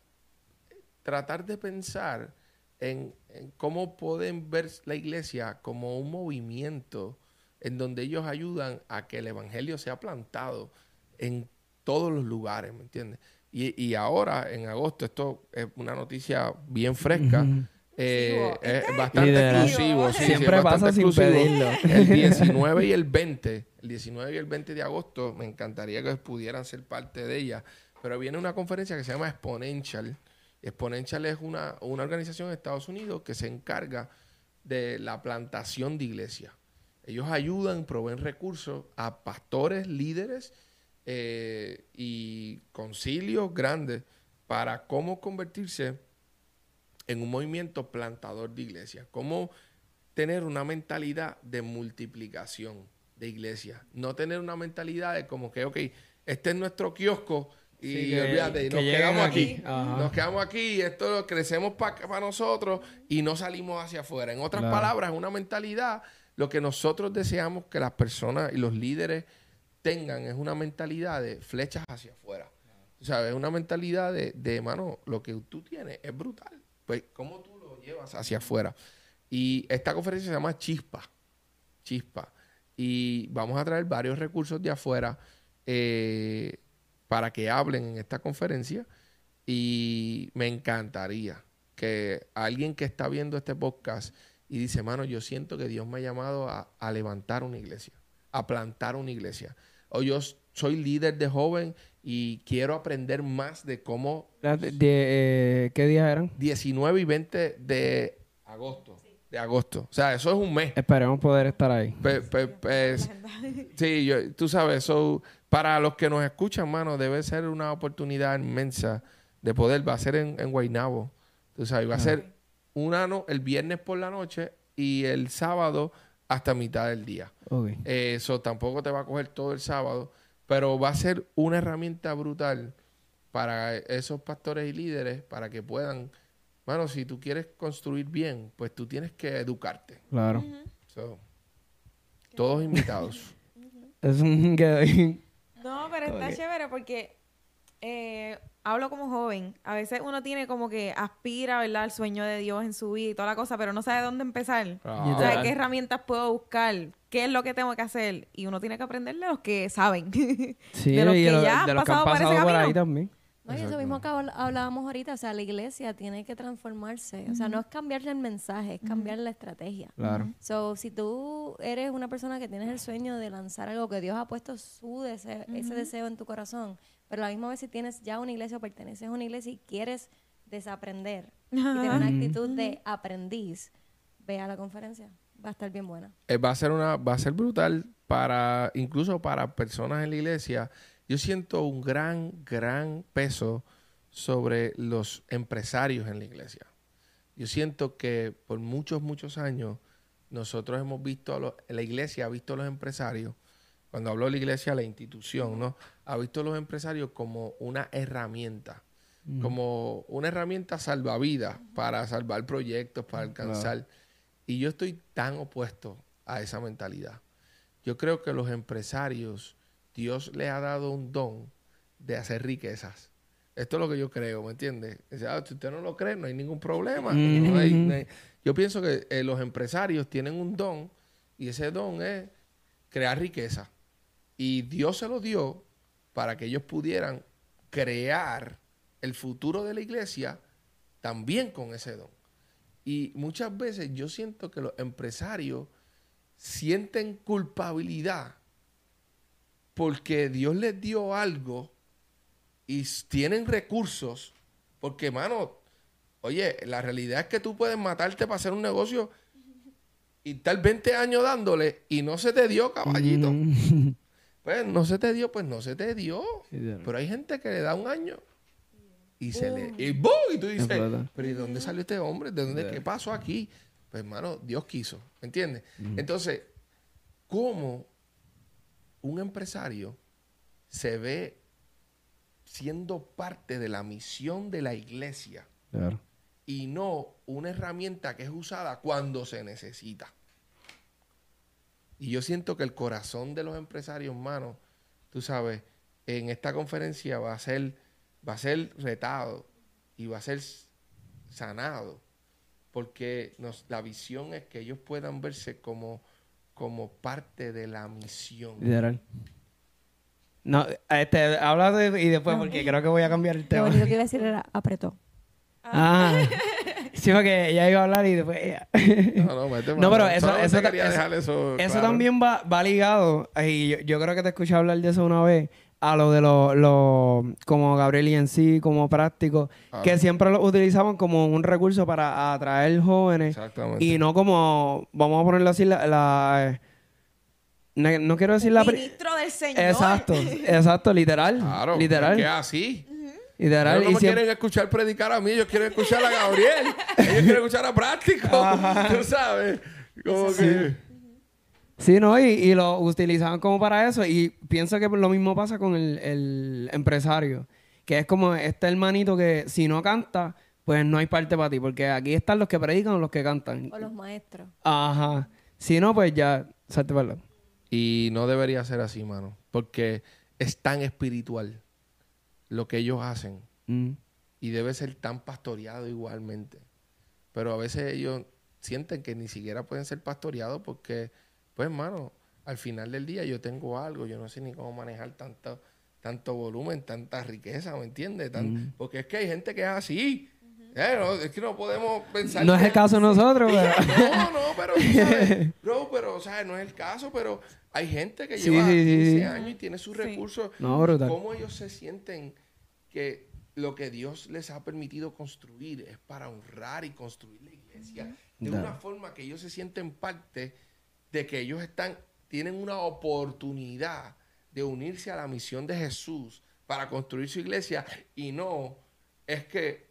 tratar de pensar en, cómo pueden ver la iglesia como un movimiento en donde ellos ayudan a que el evangelio sea plantado en todos los lugares, ¿me entiendes? Y, ahora, en agosto, esto es una noticia bien fresca. Eh, es bastante exclusivo. Siempre pasa sin pedirlo. El <laughs> 19 y el 20, el 19 y el 20 de agosto, me encantaría que pudieran ser parte de ella. Pero viene una conferencia que se llama Exponential. Exponential es una, una organización de Estados Unidos que se encarga de la plantación de iglesias. Ellos ayudan, proveen recursos a pastores, líderes eh, y concilios grandes para cómo convertirse en un movimiento plantador de iglesias. Cómo tener una mentalidad de multiplicación de iglesias. No tener una mentalidad de como que, ok, este es nuestro kiosco y olvídate, nos quedamos aquí. Nos quedamos aquí y esto crecemos para nosotros y no salimos hacia afuera. En otras palabras, una mentalidad, lo que nosotros deseamos que las personas y los líderes tengan es una mentalidad de flechas hacia afuera. ¿Sabes? Una mentalidad de, de, mano, lo que tú tienes es brutal. Pues, ¿cómo tú lo llevas hacia afuera? Y esta conferencia se llama Chispa. Chispa. Y vamos a traer varios recursos de afuera eh, para que hablen en esta conferencia. Y me encantaría que alguien que está viendo este podcast y dice, mano, yo siento que Dios me ha llamado a, levantar una iglesia, a plantar una iglesia. O yo soy líder de joven y quiero aprender más de cómo... De, eh, ¿Qué días eran? 19 y 20 de agosto. De agosto. O sea, eso es un mes. Esperemos poder estar ahí. <laughs> sí, tú sabes, eso para los que nos escuchan, mano, debe ser una oportunidad inmensa de poder. Va a ser en, en Guaynabo. Tú sabes, va a ser un ano el viernes por la noche y el sábado hasta mitad del día. Eso tampoco te va a coger todo el sábado pero va a ser una herramienta brutal para esos pastores y líderes para que puedan, bueno, si tú quieres construir bien, pues tú tienes que educarte. Claro. todos invitados. <laughs> es un <laughs> No, pero está chévere porque eh, hablo como joven. A veces uno tiene como que aspira, ¿verdad? Al sueño de Dios en su vida y toda la cosa, pero no sabe dónde empezar. Ah. O sea, qué herramientas puedo buscar, qué es lo que tengo que hacer. Y uno tiene que aprenderle a los que saben. <laughs> Sí, de los que ya han pasado, por, ahí también. No, y eso mismo que hablábamos ahorita, o sea, la iglesia tiene que transformarse. O sea, no es cambiarle el mensaje, es cambiar la estrategia. Claro. So, si tú eres una persona que tienes el sueño de lanzar algo que Dios ha puesto su deseo, ese deseo en tu corazón, pero a la misma vez si tienes ya una iglesia o perteneces a una iglesia y quieres desaprender y tener una actitud de aprendiz, ve a la conferencia. Va a estar bien buena. Eh, va a ser una, va a ser brutal para, incluso para personas en la iglesia. Yo siento un gran, gran peso sobre los empresarios en la iglesia. Yo siento que por muchos, muchos años nosotros hemos visto, la iglesia ha visto a los empresarios cuando hablo de la iglesia, la institución, ¿no? Ha visto a los empresarios como una herramienta, mm. como una herramienta salvavidas para salvar proyectos, para alcanzar. Y yo estoy tan opuesto a esa mentalidad. Yo creo que los empresarios, Dios les ha dado un don de hacer riquezas. Esto es lo que yo creo, ¿me entiendes? Ah, si usted no lo cree, no hay ningún problema. yo pienso que eh, los empresarios tienen un don y ese don es crear riqueza. Y Dios se lo dio para que ellos pudieran crear el futuro de la iglesia también con ese don. Y muchas veces yo siento que los empresarios sienten culpabilidad porque Dios les dio algo y tienen recursos, porque, mano, oye, la realidad es que tú puedes matarte para hacer un negocio y estar 20 años dándole y no se te dio, caballito. Mm. <laughs> Pues no se te dio, pues no se te dio. Pero hay gente que le da un año y se le. Y, ¡bum! y tú dices. ¿pero y de dónde salió este hombre? ¿De dónde? Yeah. ¿Qué pasó aquí? Pues, hermano, Dios quiso. ¿Me entiendes? Entonces, ¿cómo un empresario se ve siendo parte de la misión de la iglesia Claro. y no una herramienta que es usada cuando se necesita? Y yo siento que el corazón de los empresarios, mano, tú sabes, en esta conferencia va a ser, va a ser retado y va a ser sanado. Porque nos, la visión es que ellos puedan verse como, como parte de la misión. Literal. No, este, habla de- y después porque creo que voy a cambiar el Lo tema. único que iba a decir era apretó. Ah, sí, porque ella iba a hablar y después ella. No, no, mete No, pero eso, eso, quería eso- dejar eso, eso claro. también va, va ligado, y yo, yo creo que te escuché hablar de eso una vez, a lo de los, los- como Gabriel y en sí, como práctico, que siempre lo utilizaban como un recurso para atraer jóvenes Exactamente. y no como, vamos a ponerlo así, la... la, eh, no, no quiero decir la... Ministro del Señor. Exacto, <laughs> exacto, literal. Claro, literal. que así. Literal. Ellos no y me siempre- quieren escuchar predicar a mí, ellos quieren escuchar a Gabriel. ellos quieren escuchar a Práctico. <laughs> Tú sabes. Como que... Sí, no, y, y lo utilizaban como para eso. Y pienso que lo mismo pasa con el, el empresario. Que es como este hermanito que si no canta, pues no hay parte para ti. Porque aquí están los que predican o los que cantan. O los maestros. Ajá. Si no, pues ya, salte para el lado. Y no debería ser así, mano. Porque es tan espiritual lo que ellos hacen. Mm. Y debe ser tan pastoreado igualmente. Pero a veces ellos sienten que ni siquiera pueden ser pastoreados porque, pues, hermano, al final del día yo tengo algo, yo no sé ni cómo manejar tanto, tanto volumen, tanta riqueza, ¿me entiendes? Tan- Porque es que hay gente que es así. Eh, no, es que no podemos pensar. No es el caso de nosotros, pero... <laughs> No, no, pero, tú ¿sabes? <laughs> Bro, pero, o sea, no es el caso, pero hay gente que lleva sí, sí, 15 sí. años y tiene sus Sí. recursos. No, brutal. ¿Cómo ellos se sienten que lo que Dios les ha permitido construir es para honrar y construir la iglesia de una forma que ellos se sienten parte de que ellos están, tienen una oportunidad de unirse a la misión de Jesús para construir su iglesia y no es que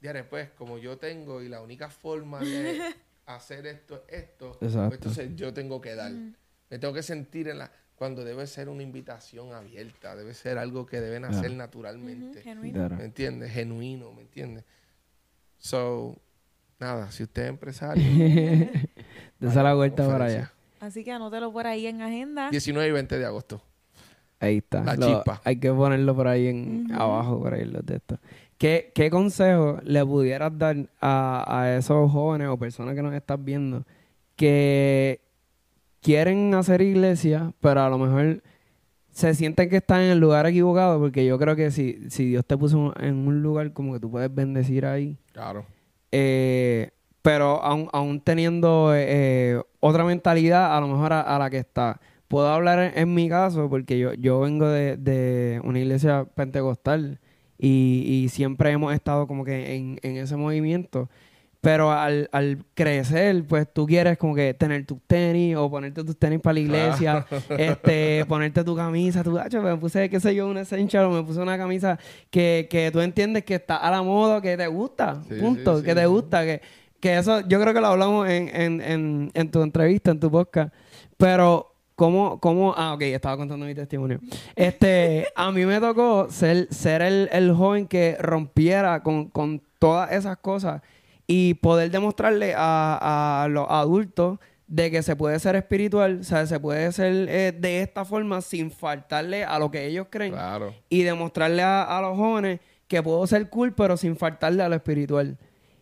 ya después como yo tengo y la única forma de <laughs> hacer esto es esto, pues entonces yo tengo que dar. Me tengo que sentir en la cuando debe ser una invitación abierta, debe ser algo que deben hacer naturalmente. Genuino. ¿Me entiendes? Genuino, ¿me entiendes? So, nada, si usted es empresario, <laughs> Dese la vuelta para allá. Así que anótelo por ahí en agenda. 19 y 20 de agosto. Ahí está. La Lo- chispa. Hay que ponerlo por ahí en abajo, por ahí los de estos. ¿Qué, ¿Qué consejo le pudieras dar a, a esos jóvenes o personas que nos están viendo que quieren hacer iglesia, pero a lo mejor se sienten que están en el lugar equivocado? Porque yo creo que si, si Dios te puso en un lugar como que tú puedes bendecir ahí, Claro. eh, pero aún, aún teniendo eh, otra mentalidad a lo mejor a, a la que está. Puedo hablar en, en mi caso porque yo, yo vengo de, de una iglesia pentecostal y, y siempre hemos estado como que en, en ese movimiento. Pero al, al crecer, pues tú quieres como que tener tus tenis o ponerte tus tenis para la iglesia, <laughs> este, ponerte tu camisa, tu gacho, me puse, qué sé yo, un essential o me puse una camisa que, que tú entiendes que está a la moda, que te gusta, Sí, punto, sí, que te gusta, que, que eso yo creo que lo hablamos en, en, en, en tu entrevista, en tu podcast, pero ¿cómo, cómo, ah, ok, estaba contando mi testimonio. Este, a mí me tocó ser, ser el, el joven que rompiera con, con todas esas cosas y poder demostrarle a, a los adultos de que se puede ser espiritual, o sea, se puede ser eh, de esta forma sin faltarle a lo que ellos creen Claro. y demostrarle a, a los jóvenes que puedo ser cool, pero sin faltarle a lo espiritual.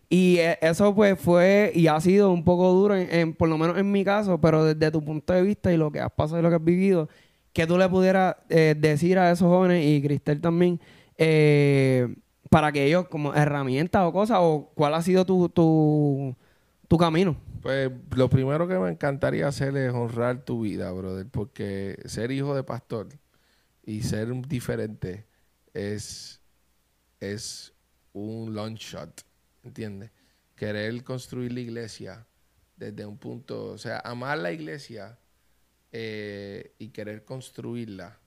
Y eh, eso pues fue y ha sido un poco duro, en, por lo menos en mi caso, pero desde tu punto de vista y lo que has pasado y lo que has vivido, que tú le pudieras eh, decir a esos jóvenes y Cristel también, eh, para que ellos como herramientas o cosas, o cuál ha sido tu, tu, tu camino. Pues lo primero que me encantaría hacer es honrar tu vida, brother, porque ser hijo de pastor y ser diferente es, es un long shot, ¿entiendes? Querer construir la iglesia desde un punto, o sea, amar la iglesia eh, y querer construirla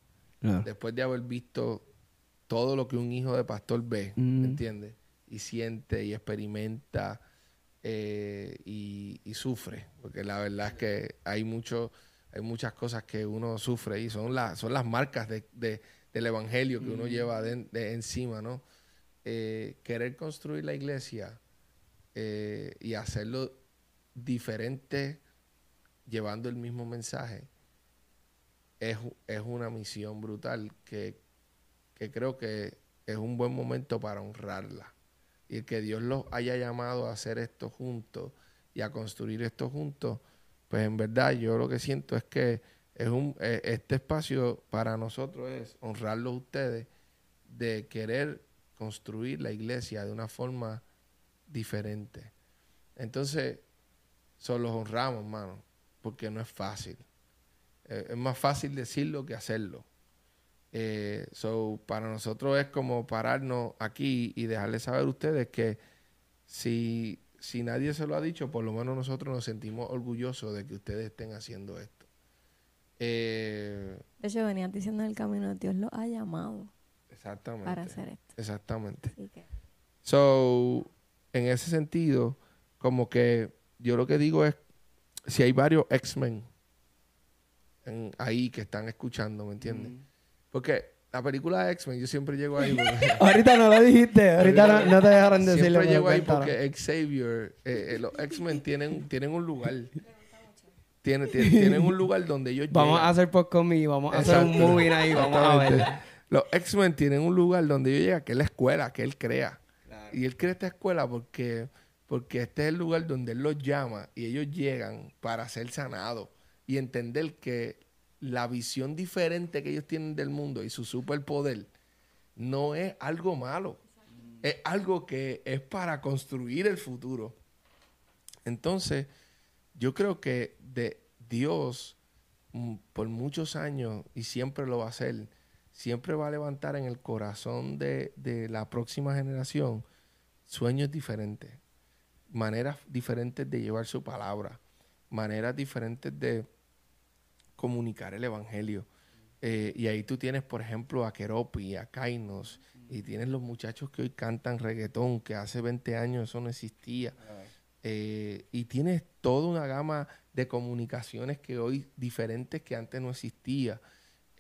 después de haber visto todo lo que un hijo de pastor ve, Mm. ¿entiendes? Y siente y experimenta eh, y, y sufre, porque la verdad es que hay mucho, hay muchas cosas que uno sufre y son las, son las marcas de, de- del evangelio que uno lleva de, de encima, ¿no? Eh, querer construir la iglesia eh, y hacerlo diferente, llevando el mismo mensaje, es, es una misión brutal que, que creo que es un buen momento para honrarla. Y que Dios los haya llamado a hacer esto juntos y a construir esto juntos, pues en verdad yo lo que siento es que es un, eh, este espacio para nosotros es honrarlos ustedes de querer construir la iglesia de una forma diferente. Entonces, solo los honramos, hermano, porque no es fácil. Eh, es más fácil decirlo que hacerlo. Eh, so, para nosotros es como pararnos aquí y dejarles saber a ustedes que si, si nadie se lo ha dicho, por lo menos nosotros nos sentimos orgullosos de que ustedes estén haciendo esto. Eh, De hecho, diciendo en el camino, Dios lo ha llamado exactamente. para hacer esto. Exactamente. Que, So, en ese sentido, como que yo lo que digo es, si hay varios X-Men en- ahí que están escuchando, ¿me entiendes? Porque la película de X-Men, yo siempre llego ahí <laughs> porque... Ahorita no lo dijiste, ahorita no, no te dejaron decirlo. Siempre llego ahí porque Xavier, eh, eh, los X-Men tienen, tienen un lugar. Tienen, tienen, tienen un lugar donde ellos Vamos llegan. a hacer podcast y vamos a hacer un movie ahí, vamos a ver. Los X-Men tienen un lugar donde ellos llegan, que es la escuela, que él crea. Y él crea esta escuela porque, porque este es el lugar donde él los llama y ellos llegan para ser sanados y entender que la visión diferente que ellos tienen del mundo y su superpoder no es algo malo. Es algo que es para construir el futuro. Entonces, yo creo que de Dios, mm, por muchos años, y siempre lo va a hacer, siempre va a levantar en el corazón de, de la próxima generación sueños diferentes, maneras diferentes de llevar su palabra, maneras diferentes de comunicar el evangelio. Eh, y ahí tú tienes, por ejemplo, a Keropi, a Kainos, y tienes los muchachos que hoy cantan reggaetón, que hace 20 años eso no existía. Eh, y tienes toda una gama de comunicaciones que hoy diferentes que antes no existía.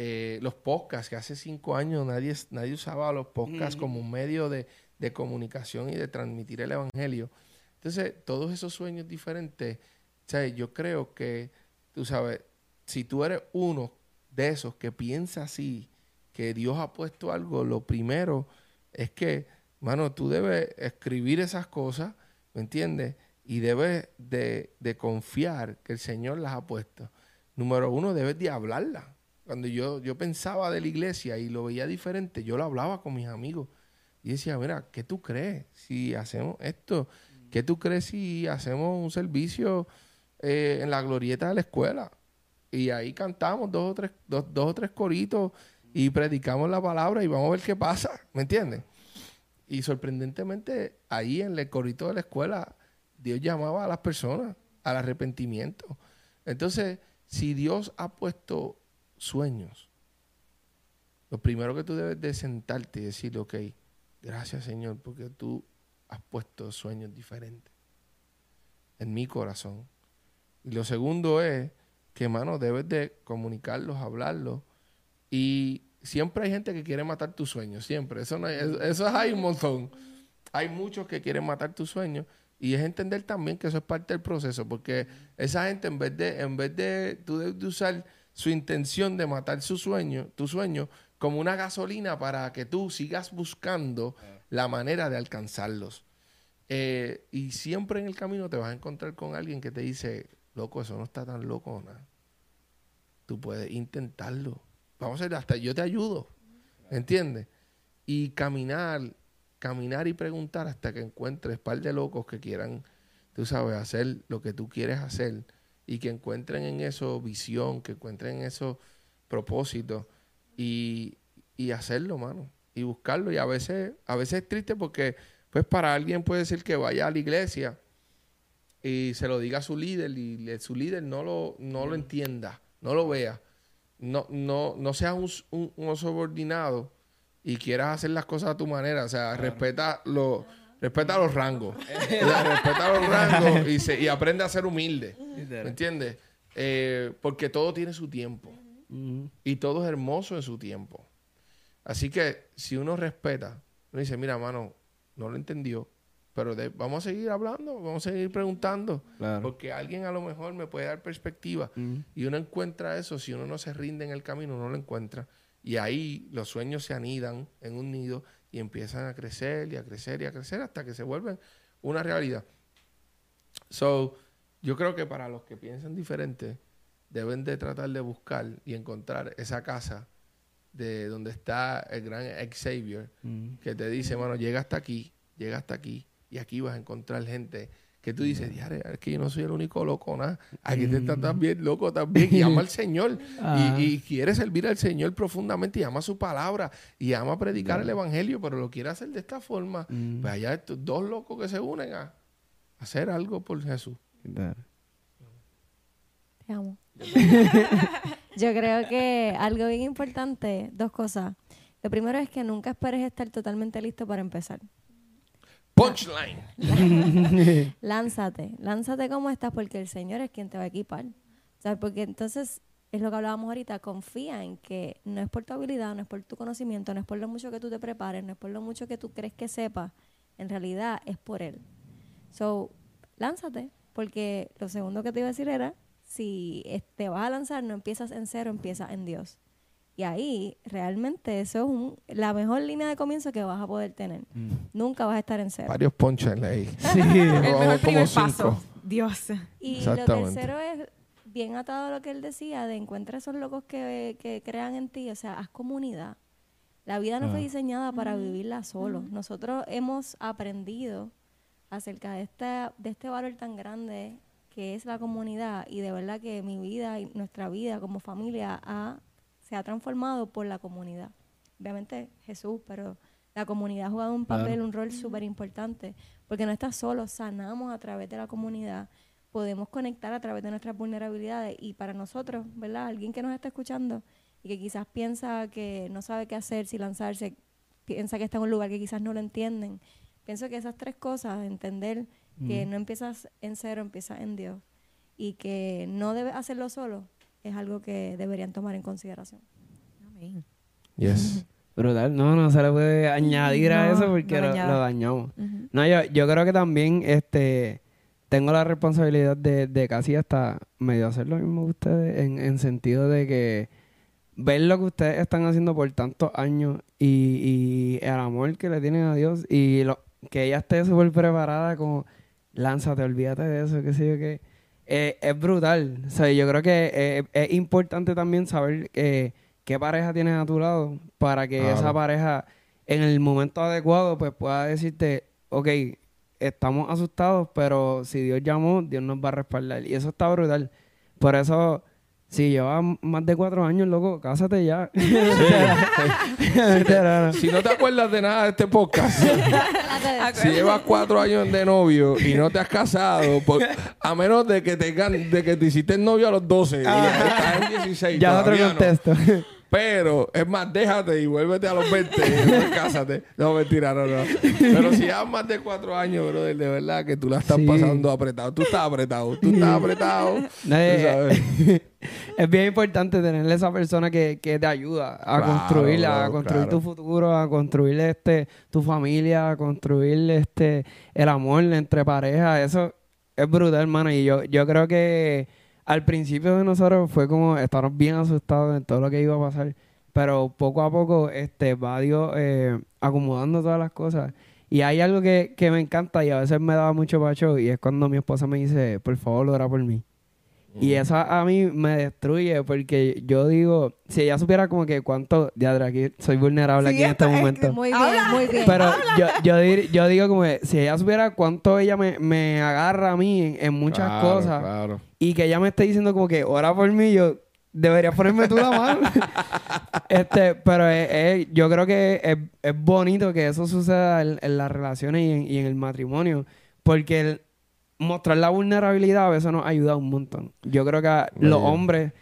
Eh, los podcasts, que hace cinco años nadie, nadie usaba los podcasts como un medio de, de comunicación y de transmitir el evangelio. Entonces, todos esos sueños diferentes, sea, yo creo que, tú sabes, si tú eres uno de esos que piensa así, que Dios ha puesto algo, lo primero es que, mano, tú debes escribir esas cosas, ¿me entiendes? Y debes de, de confiar que el Señor las ha puesto. Número uno, debes de hablarlas. Cuando yo, yo pensaba de la iglesia y lo veía diferente, yo lo hablaba con mis amigos. Y decía, mira, ¿qué tú crees si hacemos esto? ¿Qué tú crees si hacemos un servicio eh, en la glorieta de la escuela? Y ahí cantamos dos o tres, dos, dos o tres coritos y predicamos la palabra y vamos a ver qué pasa, ¿me entiendes? Y sorprendentemente, ahí en el corito de la escuela, Dios llamaba a las personas al arrepentimiento. Entonces, si Dios ha puesto sueños, lo primero que tú debes de sentarte y decir, ok, gracias Señor, porque tú has puesto sueños diferentes en mi corazón. Y lo segundo es que, hermano, debes de comunicarlos, hablarlos. Y siempre hay gente que quiere matar tus sueños, siempre. Eso, no hay- eso, eso es hay un montón. Hay muchos que quieren matar tus sueños. Y es entender también que eso es parte del proceso, porque esa gente en vez de, en vez de, tú debes de usar su intención de matar su sueño, tu sueño, como una gasolina para que tú sigas buscando la manera de alcanzarlos. Eh, y siempre en el camino te vas a encontrar con alguien que te dice, loco, eso no está tan loco, o nada. Tú puedes intentarlo. Vamos a hacer hasta yo te ayudo. ¿Entiendes? Y caminar, caminar y preguntar hasta que encuentres par de locos que quieran, tú sabes, hacer lo que tú quieres hacer y que encuentren en eso visión, que encuentren en eso propósito y, y hacerlo, mano. y buscarlo. Y a veces, a veces es triste porque, pues, para alguien puede ser que vaya a la iglesia y se lo diga a su líder y le- su líder no lo, no lo entienda, no lo vea. No, no, no seas un, un- un subordinado y quieras hacer las cosas a tu manera. O sea, respeta, lo, respeta los rangos. <laughs> O sea, respeta los rangos y, se- y aprende a ser humilde. ¿Me entiendes? Eh, porque todo tiene su tiempo. Y todo es hermoso en su tiempo. Así que si uno respeta, uno dice, mira, mano, no lo entendió, pero de- vamos a seguir hablando, vamos a seguir preguntando, Claro. porque alguien a lo mejor me puede dar perspectiva. Y uno encuentra eso, si uno no se rinde en el camino, no lo encuentra. Y ahí los sueños se anidan en un nido y empiezan a crecer y a crecer y a crecer hasta que se vuelven una realidad. So, yo creo que para los que piensan diferente, deben de tratar de buscar y encontrar esa casa de donde está el gran Xavier, Ujú. que te dice, mano, llega hasta aquí, llega hasta aquí, y aquí vas a encontrar gente que tú dices, diare, es que yo no soy el único loco, nada. Aquí te está también loco también, y ama al Señor, <laughs> Ah. y, y quiere servir al Señor profundamente, y ama su palabra, y ama predicar el Evangelio, pero lo quiere hacer de esta forma. Mm. Pues allá estos dos locos que se unen a hacer algo por Jesús. Te amo. <laughs> Yo creo que algo bien importante, dos cosas. Lo primero es que nunca esperes estar totalmente listo para empezar. Punchline. <laughs> Lánzate, lánzate como estás porque el Señor es quien te va a equipar. ¿Sabes? Porque entonces es lo que hablábamos ahorita, confía en que no es por tu habilidad, no es por tu conocimiento, no es por lo mucho que tú te prepares, no es por lo mucho que tú crees que sepas, en realidad es por Él. So, lánzate, porque lo segundo que te iba a decir era, si te vas a lanzar, no empiezas en cero, empiezas en Dios. Y ahí realmente eso es un- la mejor línea de comienzo que vas a poder tener. Nunca vas a estar en cero. Varios punchlines ahí. Sí. <laughs> El mejor como primer cinco. paso. Dios. Y lo tercero es bien atado a lo que él decía, de encuentra esos locos que, que crean en ti, o sea, haz comunidad. La vida no fue diseñada para vivirla solo. Nosotros hemos aprendido acerca de, esta, de este valor tan grande que es la comunidad y de verdad que mi vida y nuestra vida como familia ha- se ha transformado por la comunidad. Obviamente Jesús, pero la comunidad ha jugado un Claro. papel, un rol súper importante, porque no estás solo, sanamos a través de la comunidad, podemos conectar a través de nuestras vulnerabilidades y para nosotros, ¿verdad? Alguien que nos está escuchando y que quizás piensa que no sabe qué hacer, si lanzarse, piensa que está en un lugar que quizás no lo entienden. Pienso que esas tres cosas, entender que no empiezas en cero, empiezas en Dios y que no debes hacerlo solo, es algo que deberían tomar en consideración. Amén. Yes. <laughs> Brutal. No, no se le puede añadir a eso porque no lo, dañamos. No, yo, yo creo que también este tengo la responsabilidad de, de casi hasta medio hacer lo mismo que ustedes, en, en sentido de que ver lo que ustedes están haciendo por tantos años y, y el amor que le tienen a Dios y lo, que ella esté súper preparada como lánzate, olvídate de eso, qué sé yo qué. Eh, es brutal. O sea, yo creo que eh, es importante también saber eh, qué pareja tienes a tu lado para que Claro. esa pareja en el momento adecuado pues pueda decirte, ok, estamos asustados, pero si Dios llamó, Dios nos va a respaldar. Y eso está brutal. Por eso, si llevas más de cuatro años, loco, cásate ya. <laughs> Si no te acuerdas de nada de este podcast, <laughs> Ah, si llevas cuatro años de novio y no te has casado, por- a menos de que tengan, de que te hiciste novio a los 12 y estás en 16. ya otro no. contexto. Pero, es más, déjate y vuélvete a los 20 y <laughs> cásate. No, mentira, no, no. Pero si llevas más de cuatro años, brother, de verdad que tú la estás Sí. pasando apretado. Tú estás apretado, tú estás apretado. <laughs> Nadie- <laughs> es bien importante tener esa persona que, que te ayuda a Claro, construir, a construir claro. tu futuro, a construir este tu familia, a construir este el amor entre parejas. Eso es brutal, hermano. Y yo, yo creo que al principio de nosotros fue como estarnos bien asustados en todo lo que iba a pasar. Pero poco a poco este va Dios eh, acomodando todas las cosas. Y hay algo que, que me encanta y a veces me da mucho pacho y es cuando mi esposa me dice, por favor, ora por mí. Y eso a mí me destruye porque yo digo, si ella supiera como que cuánto, ya aquí soy vulnerable Sí, aquí en este es momento. Muy bien, Habla. muy bien. Pero yo, yo, dir- yo digo como que si ella supiera cuánto ella me, me agarra a mí en, en muchas Claro, cosas Claro. Y que ella me esté diciendo como que ora por mí, yo deberías ponerme tú la mano. <laughs> este, pero es- es- yo creo que es, es bonito que eso suceda en, en las relaciones y en, y en el matrimonio, porque el- mostrar la vulnerabilidad a veces nos ayuda un montón. Yo creo que a los hombres,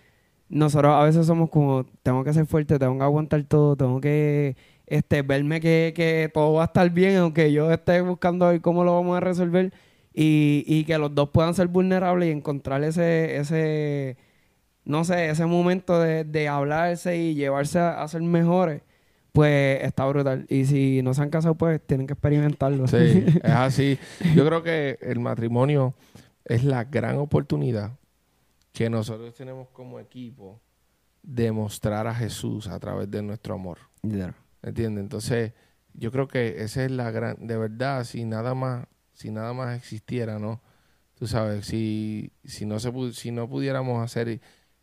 nosotros a veces somos como, tengo que ser fuerte, tengo que aguantar todo, tengo que este, verme que, que todo va a estar bien, aunque yo esté buscando ver cómo lo vamos a resolver, y, y que los dos puedan ser vulnerables y encontrar ese, ese no sé, ese momento de, de hablarse y llevarse a, a ser mejores, pues está brutal. Y si no se han casado, pues tienen que experimentarlo. Sí, es <laughs> así. Yo creo que el matrimonio es la gran oportunidad que nosotros tenemos como equipo de mostrar a Jesús a través de nuestro amor. ¿Entiendes? Entonces, yo creo que esa es la gran, de verdad, si nada más, si nada más existiera, ¿no? Tú sabes, si, si no se si no pudiéramos hacer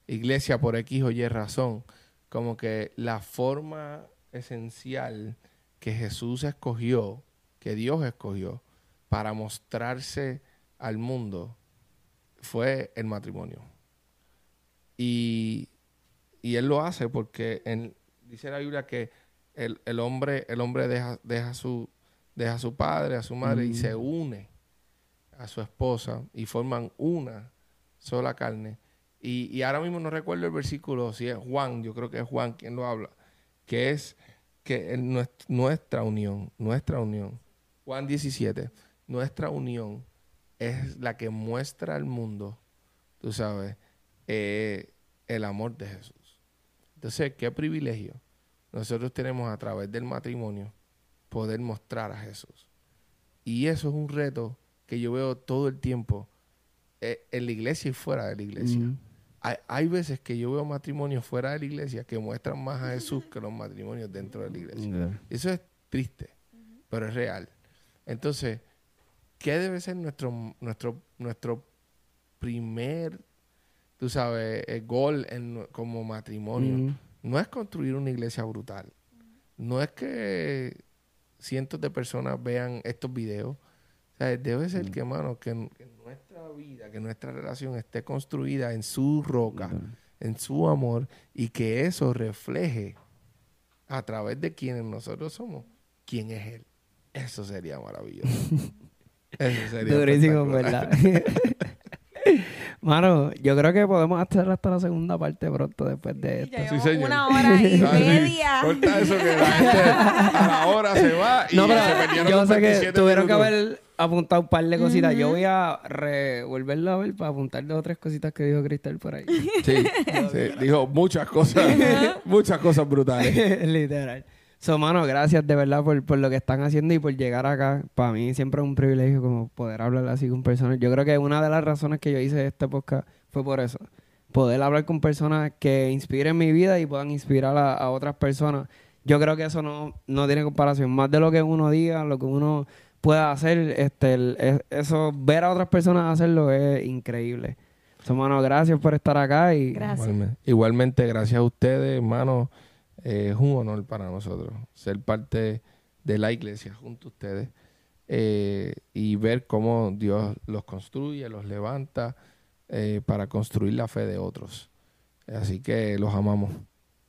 iglesia por X o Y razón, como que la forma esencial que Jesús escogió, que Dios escogió para mostrarse al mundo fue el matrimonio. Y, y él lo hace porque en- dice la Biblia que el, el hombre, el hombre deja, deja, su, deja a su padre, a su madre y se une a su esposa y forman una sola carne. Y, y ahora mismo no recuerdo el versículo, si es Juan, yo creo que es Juan quien lo habla, que es que el- nuestra unión, nuestra unión, Juan 17, nuestra unión es la que muestra al mundo, tú sabes, eh, el amor de Jesús. Entonces, qué privilegio nosotros tenemos a través del matrimonio poder mostrar a Jesús. Y eso es un reto que yo veo todo el tiempo eh, en la iglesia y fuera de la iglesia. Mm. Hay, hay veces que yo veo matrimonios fuera de la iglesia que muestran más a Jesús que los matrimonios dentro de la iglesia. Eso es triste, pero es real. Entonces, ¿qué debe ser nuestro, nuestro, nuestro primer, tú sabes, eh, gol en, como matrimonio? Mm. No es construir una iglesia brutal. No es que cientos de personas vean estos videos. O sea, debe ser que, mano, que, que nuestra vida, que nuestra relación esté construida en su roca, en su amor, y que eso refleje a través de quienes nosotros somos, quién es Él. Eso sería maravilloso. <laughs> Eso sería Durísimo. ¿verdad? <laughs> Mano, yo creo que podemos hacer hasta la segunda parte pronto después de esto. Sí, señor. una hora y <laughs> media. Corta eso que la gente a la hora se va y No, pero se perdieron yo los sé que 27 tuvieron que haber apuntado un par de cositas. Yo voy a re- volverlo a ver para apuntar dos o tres cositas que dijo Cristal por ahí. Sí, sí, dijo muchas cosas, muchas cosas brutales. <laughs> Literal. So, mano, gracias de verdad por, por lo que están haciendo y por llegar acá. Para mí siempre es un privilegio como poder hablar así con personas. Yo creo que una de las razones que yo hice este podcast fue por eso. Poder hablar con personas que inspiren mi vida y puedan inspirar a, a otras personas. Yo creo que eso no, no tiene comparación. Más de lo que uno diga, lo que uno pueda hacer, este, el- es- eso, ver a otras personas hacerlo es increíble. So, mano, gracias por estar acá y Gracias. Igualmente, igualmente, gracias a ustedes, hermano. Eh, es un honor para nosotros ser parte de la iglesia junto a ustedes eh, y ver cómo Dios los construye, los levanta eh, para construir la fe de otros. Así que los amamos.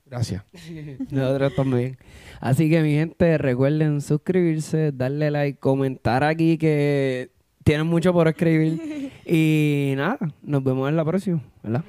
Gracias. <laughs> Nosotros también. Así que mi gente, recuerden suscribirse, darle like, comentar aquí que tienen mucho por escribir. <laughs> Y nada, nos vemos en la próxima, ¿verdad?